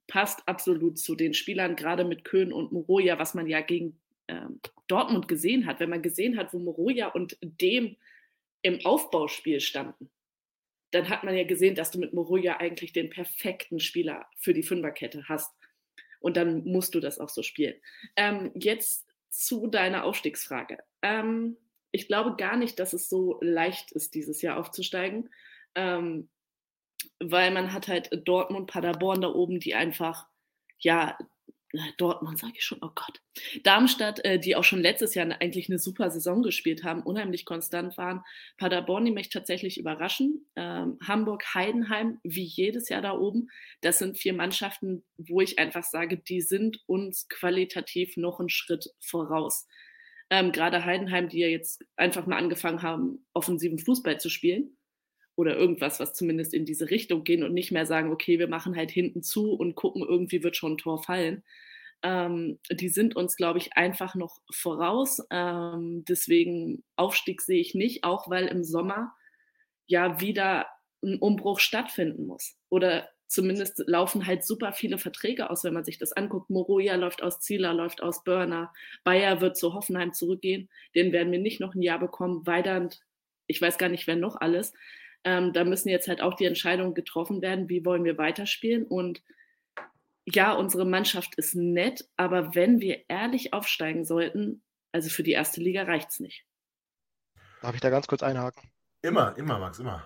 Speaker 5: passt absolut zu den Spielern, gerade mit Köhn und Moroja, was man ja gegen ähm, Dortmund gesehen hat. Wenn man gesehen hat, wo Moroja und dem im Aufbauspiel standen, dann hat man ja gesehen, dass du mit Moroja eigentlich den perfekten Spieler für die Fünferkette hast. Und dann musst du das auch so spielen. Ähm, jetzt zu deiner Aufstiegsfrage. Ähm, ich glaube gar nicht, dass es so leicht ist, dieses Jahr aufzusteigen. Ähm, weil man hat halt Dortmund, Paderborn da oben, die einfach, ja, Dortmund sage ich schon, oh Gott. Darmstadt, äh, die auch schon letztes Jahr eigentlich eine super Saison gespielt haben, unheimlich konstant waren. Paderborn, die mich tatsächlich überraschen. Ähm, Hamburg, Heidenheim, wie jedes Jahr da oben. Das sind vier Mannschaften, wo ich einfach sage, die sind uns qualitativ noch einen Schritt voraus. Ähm, Gerade Heidenheim, die ja jetzt einfach mal angefangen haben, offensiven Fußball zu spielen oder irgendwas, was zumindest in diese Richtung gehen und nicht mehr sagen, okay, wir machen halt hinten zu und gucken, irgendwie wird schon ein Tor fallen. Ähm, die sind uns, glaube ich, einfach noch voraus. Ähm, deswegen Aufstieg sehe ich nicht, auch weil im Sommer ja wieder ein Umbruch stattfinden muss. Oder zumindest laufen halt super viele Verträge aus, wenn man sich das anguckt. Moroja läuft aus Zieler, läuft aus Börner. Bayer wird zu Hoffenheim zurückgehen. Den werden wir nicht noch ein Jahr bekommen. Weidand, ich weiß gar nicht, wer noch alles. Ähm, da müssen jetzt halt auch die Entscheidungen getroffen werden, wie wollen wir weiterspielen. Und ja, unsere Mannschaft ist nett, aber wenn wir ehrlich aufsteigen sollten, also für die erste Liga reicht es nicht.
Speaker 4: Darf ich da ganz kurz einhaken?
Speaker 1: Immer, immer, Max, immer.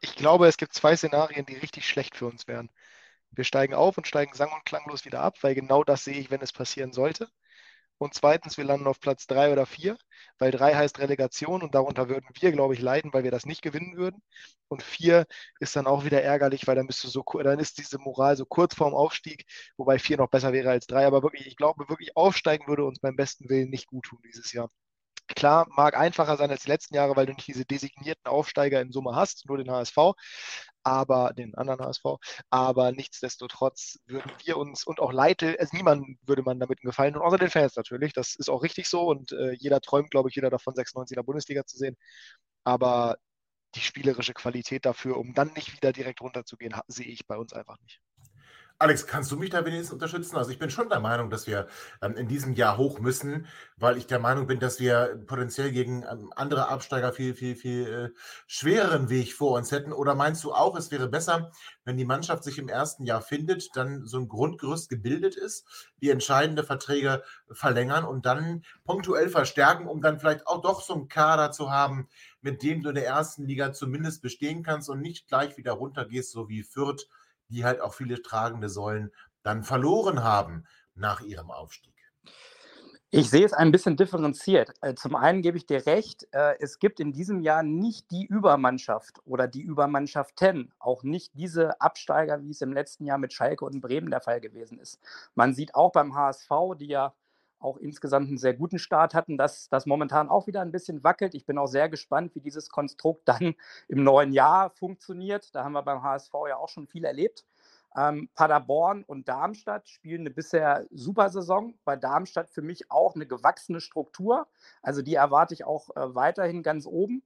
Speaker 4: Ich glaube, es gibt zwei Szenarien, die richtig schlecht für uns wären. Wir steigen auf und steigen sang- und klanglos wieder ab, weil genau das sehe ich, wenn es passieren sollte. Und zweitens, wir landen auf Platz drei oder vier, weil drei heißt Relegation und darunter würden wir, glaube ich, leiden, weil wir das nicht gewinnen würden. Und vier ist dann auch wieder ärgerlich, weil dann bist du so, dann ist diese Moral so kurz vorm Aufstieg, wobei vier noch besser wäre als drei. Aber wirklich, ich glaube wirklich, aufsteigen würde uns beim besten Willen nicht gut tun dieses Jahr. Klar, mag einfacher sein als die letzten Jahre, weil du nicht diese designierten Aufsteiger in Summe hast, nur den HSV, aber den anderen HSV. Aber nichtsdestotrotz würden wir uns und auch Leite, also niemand würde man damit einen Gefallen tun, außer den Fans natürlich. Das ist auch richtig so und äh, jeder träumt, glaube ich, jeder davon, 96 in der Bundesliga zu sehen. Aber die spielerische Qualität dafür, um dann nicht wieder direkt runterzugehen, sehe ich bei uns einfach nicht.
Speaker 1: Alex, kannst du mich da wenigstens unterstützen? Also ich bin schon der Meinung, dass wir ähm, in diesem Jahr hoch müssen, weil ich der Meinung bin, dass wir potenziell gegen ähm, andere Absteiger viel, viel, viel äh, schwereren Weg vor uns hätten. Oder meinst du auch, es wäre besser, wenn die Mannschaft sich im ersten Jahr findet, dann so ein Grundgerüst gebildet ist, die entscheidende Verträge verlängern und dann punktuell verstärken, um dann vielleicht auch doch so einen Kader zu haben, mit dem du in der ersten Liga zumindest bestehen kannst und nicht gleich wieder runtergehst, so wie Fürth die halt auch viele tragende Säulen dann verloren haben nach ihrem Aufstieg.
Speaker 2: Ich sehe es ein bisschen differenziert. Äh, zum einen gebe ich dir recht, äh, es gibt in diesem Jahr nicht die Übermannschaft oder die Übermannschaften, auch nicht diese Absteiger, wie es im letzten Jahr mit Schalke und Bremen der Fall gewesen ist. Man sieht auch beim HSV, die ja auch insgesamt einen sehr guten Start hatten, dass das momentan auch wieder ein bisschen wackelt. Ich bin auch sehr gespannt, wie dieses Konstrukt dann im neuen Jahr funktioniert. Da haben wir beim HSV ja auch schon viel erlebt. Ähm, Paderborn und Darmstadt spielen eine bisher super Saison. Bei Darmstadt für mich auch eine gewachsene Struktur. Also die erwarte ich auch äh, weiterhin ganz oben.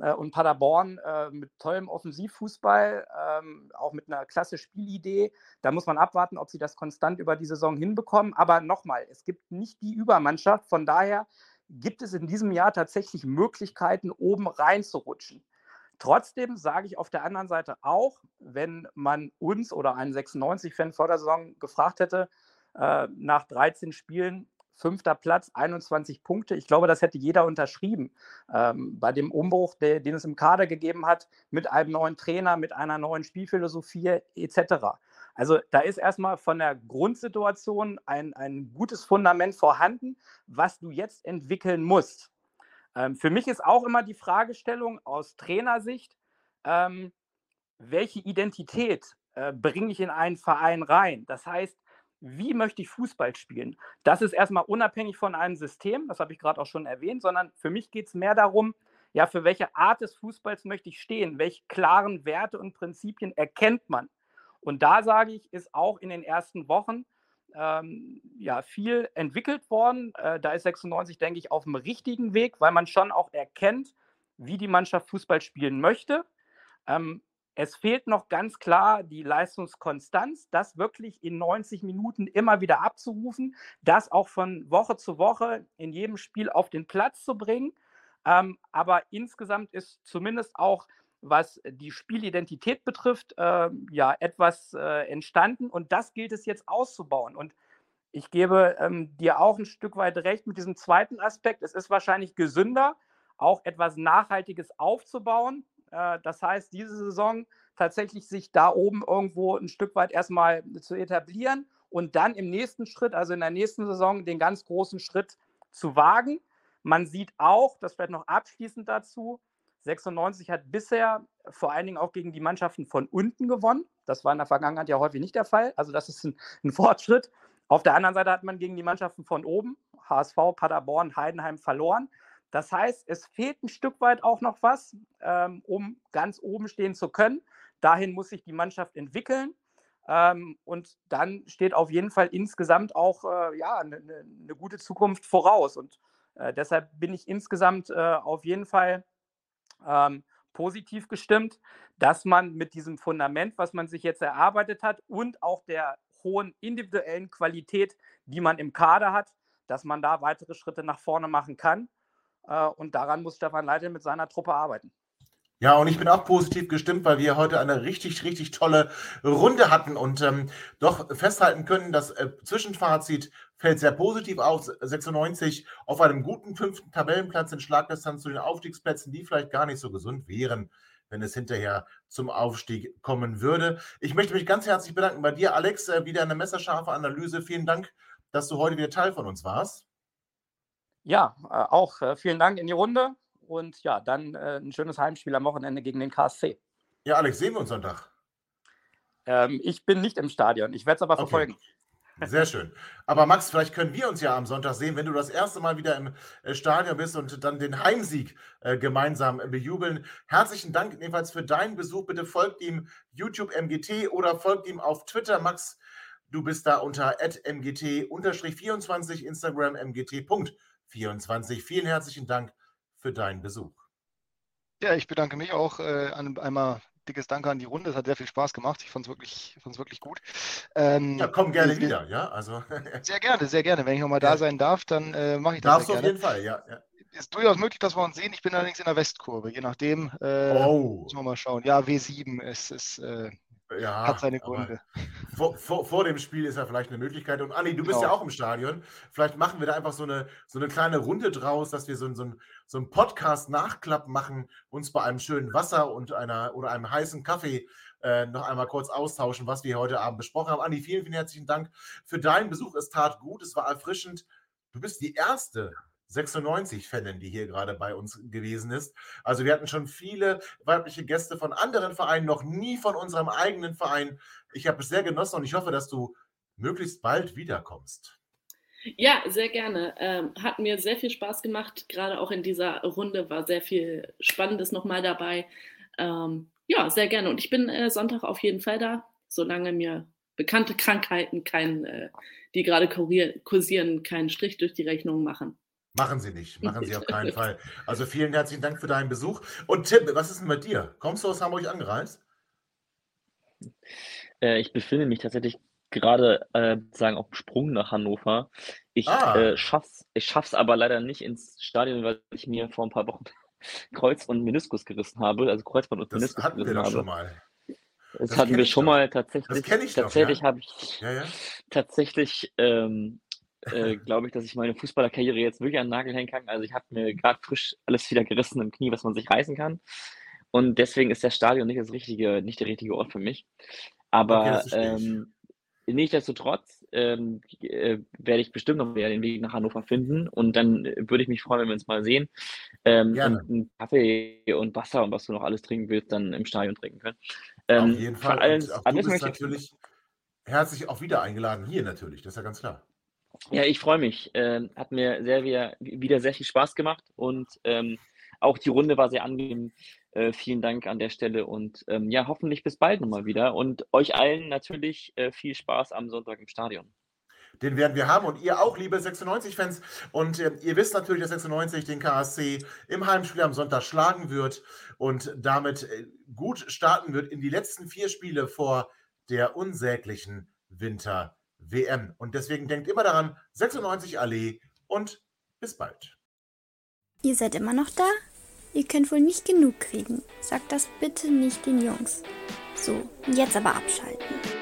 Speaker 2: Äh, und Paderborn äh, mit tollem Offensivfußball, ähm, auch mit einer klasse Spielidee. Da muss man abwarten, ob sie das konstant über die Saison hinbekommen. Aber nochmal, es gibt nicht die Übermannschaft. Von daher gibt es in diesem Jahr tatsächlich Möglichkeiten, oben reinzurutschen. Trotzdem sage ich auf der anderen Seite auch, wenn man uns oder einen 96-Fan vor der Saison gefragt hätte, äh, nach 13 Spielen, fünfter Platz, 21 Punkte. Ich glaube, das hätte jeder unterschrieben. Ähm, bei dem Umbruch, der, den es im Kader gegeben hat, mit einem neuen Trainer, mit einer neuen Spielphilosophie etc. Also da ist erstmal von der Grundsituation ein, ein gutes Fundament vorhanden, was du jetzt entwickeln musst. Ähm, für mich ist auch immer die Fragestellung aus Trainersicht, ähm, welche Identität äh, bringe ich in einen Verein rein? Das heißt, wie möchte ich Fußball spielen? Das ist erstmal unabhängig von einem System, das habe ich gerade auch schon erwähnt, sondern für mich geht es mehr darum, ja, für welche Art des Fußballs möchte ich stehen? Welche klaren Werte und Prinzipien erkennt man? Und da sage ich, ist auch in den ersten Wochen ähm, ja, viel entwickelt worden. Äh, da ist 96, denke ich, auf dem richtigen Weg, weil man schon auch erkennt, wie die Mannschaft Fußball spielen möchte. Ähm, es fehlt noch ganz klar die Leistungskonstanz, das wirklich in 90 Minuten immer wieder abzurufen, das auch von Woche zu Woche in jedem Spiel auf den Platz zu bringen. Ähm, aber insgesamt ist zumindest auch was die Spielidentität betrifft, äh, ja, etwas äh, entstanden und das gilt es jetzt auszubauen. Und ich gebe ähm, dir auch ein Stück weit recht mit diesem zweiten Aspekt. Es ist wahrscheinlich gesünder, auch etwas Nachhaltiges aufzubauen. Äh, das heißt, diese Saison tatsächlich sich da oben irgendwo ein Stück weit erstmal zu etablieren und dann im nächsten Schritt, also in der nächsten Saison, den ganz großen Schritt zu wagen. Man sieht auch, das vielleicht noch abschließend dazu, 96 hat bisher vor allen Dingen auch gegen die Mannschaften von unten gewonnen. Das war in der Vergangenheit ja häufig nicht der Fall. Also das ist ein, ein Fortschritt. Auf der anderen Seite hat man gegen die Mannschaften von oben, HSV, Paderborn, Heidenheim verloren. Das heißt, es fehlt ein Stück weit auch noch was, ähm, um ganz oben stehen zu können. Dahin muss sich die Mannschaft entwickeln. Ähm, und dann steht auf jeden Fall insgesamt auch äh, ja, eine ne, ne gute Zukunft voraus. Und äh, deshalb bin ich insgesamt äh, auf jeden Fall ähm, positiv gestimmt, dass man mit diesem Fundament, was man sich jetzt erarbeitet hat und auch der hohen individuellen Qualität, die man im Kader hat, dass man da weitere Schritte nach vorne machen kann. Äh, und daran muss Stefan Leitl mit seiner Truppe arbeiten.
Speaker 1: Ja, und ich bin auch positiv gestimmt, weil wir heute eine richtig, richtig tolle Runde hatten und ähm, doch festhalten können, das äh, Zwischenfazit fällt sehr positiv aus. 96 auf einem guten fünften Tabellenplatz in Schlagdistanz zu den Aufstiegsplätzen, die vielleicht gar nicht so gesund wären, wenn es hinterher zum Aufstieg kommen würde. Ich möchte mich ganz herzlich bedanken bei dir, Alex. Äh, wieder eine messerscharfe Analyse. Vielen Dank, dass du heute wieder Teil von uns warst.
Speaker 2: Ja, äh, auch äh, vielen Dank in die Runde und ja, dann äh, ein schönes Heimspiel am Wochenende gegen den KSC.
Speaker 1: Ja, Alex, sehen wir uns Sonntag.
Speaker 2: Ähm, ich bin nicht im Stadion, ich werde es aber verfolgen.
Speaker 1: Sehr schön. Aber Max, vielleicht können wir uns ja am Sonntag sehen, wenn du das erste Mal wieder im Stadion bist und dann den Heimsieg äh, gemeinsam bejubeln. Herzlichen Dank ebenfalls für deinen Besuch. Bitte folgt ihm YouTube MGT oder folgt ihm auf Twitter. Max, du bist da unter mgt-24, Instagram mgt.24. Vielen herzlichen Dank für deinen Besuch.
Speaker 4: Ja, ich bedanke mich auch äh, einmal dickes Danke an die Runde. Es hat sehr viel Spaß gemacht. Ich fand es wirklich, wirklich gut.
Speaker 1: Ähm, ja, komm gerne wir, wieder, ja. Also.
Speaker 4: sehr gerne, sehr gerne. Wenn ich nochmal da sein darf, dann äh, mache ich das.
Speaker 1: Darfst du auf jeden Fall, ja, ja.
Speaker 4: Ist durchaus möglich, dass wir uns sehen. Ich bin allerdings in der Westkurve. Je nachdem, äh, oh. müssen wir mal schauen. Ja, W7 ist, ist äh, ja, hat seine Gründe.
Speaker 1: Vor, vor, vor, dem Spiel ist ja vielleicht eine Möglichkeit. Und Anni, du bist genau. ja auch im Stadion. Vielleicht machen wir da einfach so eine, so eine kleine Runde draus, dass wir so, so, so einen Podcast-Nachklapp machen, uns bei einem schönen Wasser und einer oder einem heißen Kaffee äh, noch einmal kurz austauschen, was wir heute Abend besprochen haben. Anni, vielen, vielen herzlichen Dank für deinen Besuch. Es tat gut, es war erfrischend. Du bist die erste 96-Fanin, die hier gerade bei uns gewesen ist. Also wir hatten schon viele weibliche Gäste von anderen Vereinen, noch nie von unserem eigenen Verein. Ich habe es sehr genossen und ich hoffe, dass du möglichst bald wiederkommst.
Speaker 5: Ja, sehr gerne. Ähm, hat mir sehr viel Spaß gemacht. Gerade auch in dieser Runde war sehr viel Spannendes nochmal dabei. Ähm, ja, sehr gerne. Und ich bin äh, Sonntag auf jeden Fall da, solange mir bekannte Krankheiten, kein, äh, die gerade kursieren, keinen Strich durch die Rechnung machen.
Speaker 1: Machen Sie nicht, machen Sie auf keinen Fall. Also vielen herzlichen Dank für deinen Besuch. Und Tim, was ist denn mit dir? Kommst du aus Hamburg angereist?
Speaker 3: Äh, ich befinde mich tatsächlich gerade äh, sagen auf dem Sprung nach Hannover. Ich ah. äh, schaff's, ich schaff's aber leider nicht ins Stadion, weil ich mir vor ein paar Wochen Kreuz und Meniskus gerissen habe, also Kreuzband und
Speaker 1: das
Speaker 3: Meniskus
Speaker 1: hatten wir doch habe. schon mal.
Speaker 3: Das, das hatten wir schon mal tatsächlich. Das
Speaker 1: kenne ich
Speaker 3: Tatsächlich
Speaker 1: ja?
Speaker 3: habe ich ja, ja. tatsächlich ähm, äh, glaube ich, dass ich meine Fußballerkarriere jetzt wirklich an den Nagel hängen kann. Also ich habe mir gerade frisch alles wieder gerissen im Knie, was man sich reißen kann. Und deswegen ist das Stadion nicht das richtige, nicht der richtige Ort für mich. Aber okay, ähm, nichtsdestotrotz ähm, äh, werde ich bestimmt noch wieder den Weg nach Hannover finden und dann würde ich mich freuen, wenn wir uns mal sehen ähm, und einen Kaffee und Wasser und was du noch alles trinken willst, dann im Stadion trinken können.
Speaker 1: Ähm, Auf jeden Fall. Allem, und auch du bist natürlich herzlich auch wieder eingeladen hier natürlich, das ist ja ganz klar.
Speaker 3: Ja, ich freue mich. Ähm, hat mir sehr wieder, wieder sehr viel Spaß gemacht und ähm, auch die Runde war sehr angenehm. Äh, vielen Dank an der Stelle und ähm, ja, hoffentlich bis bald nochmal wieder und euch allen natürlich äh, viel Spaß am Sonntag im Stadion.
Speaker 1: Den werden wir haben und ihr auch, liebe 96-Fans. Und äh, ihr wisst natürlich, dass 96 den KSC im Heimspiel am Sonntag schlagen wird und damit äh, gut starten wird in die letzten vier Spiele vor der unsäglichen Winter. WM. Und deswegen denkt immer daran, 96 Allee und bis bald.
Speaker 6: Ihr seid immer noch da? Ihr könnt wohl nicht genug kriegen. Sagt das bitte nicht den Jungs. So, jetzt aber abschalten.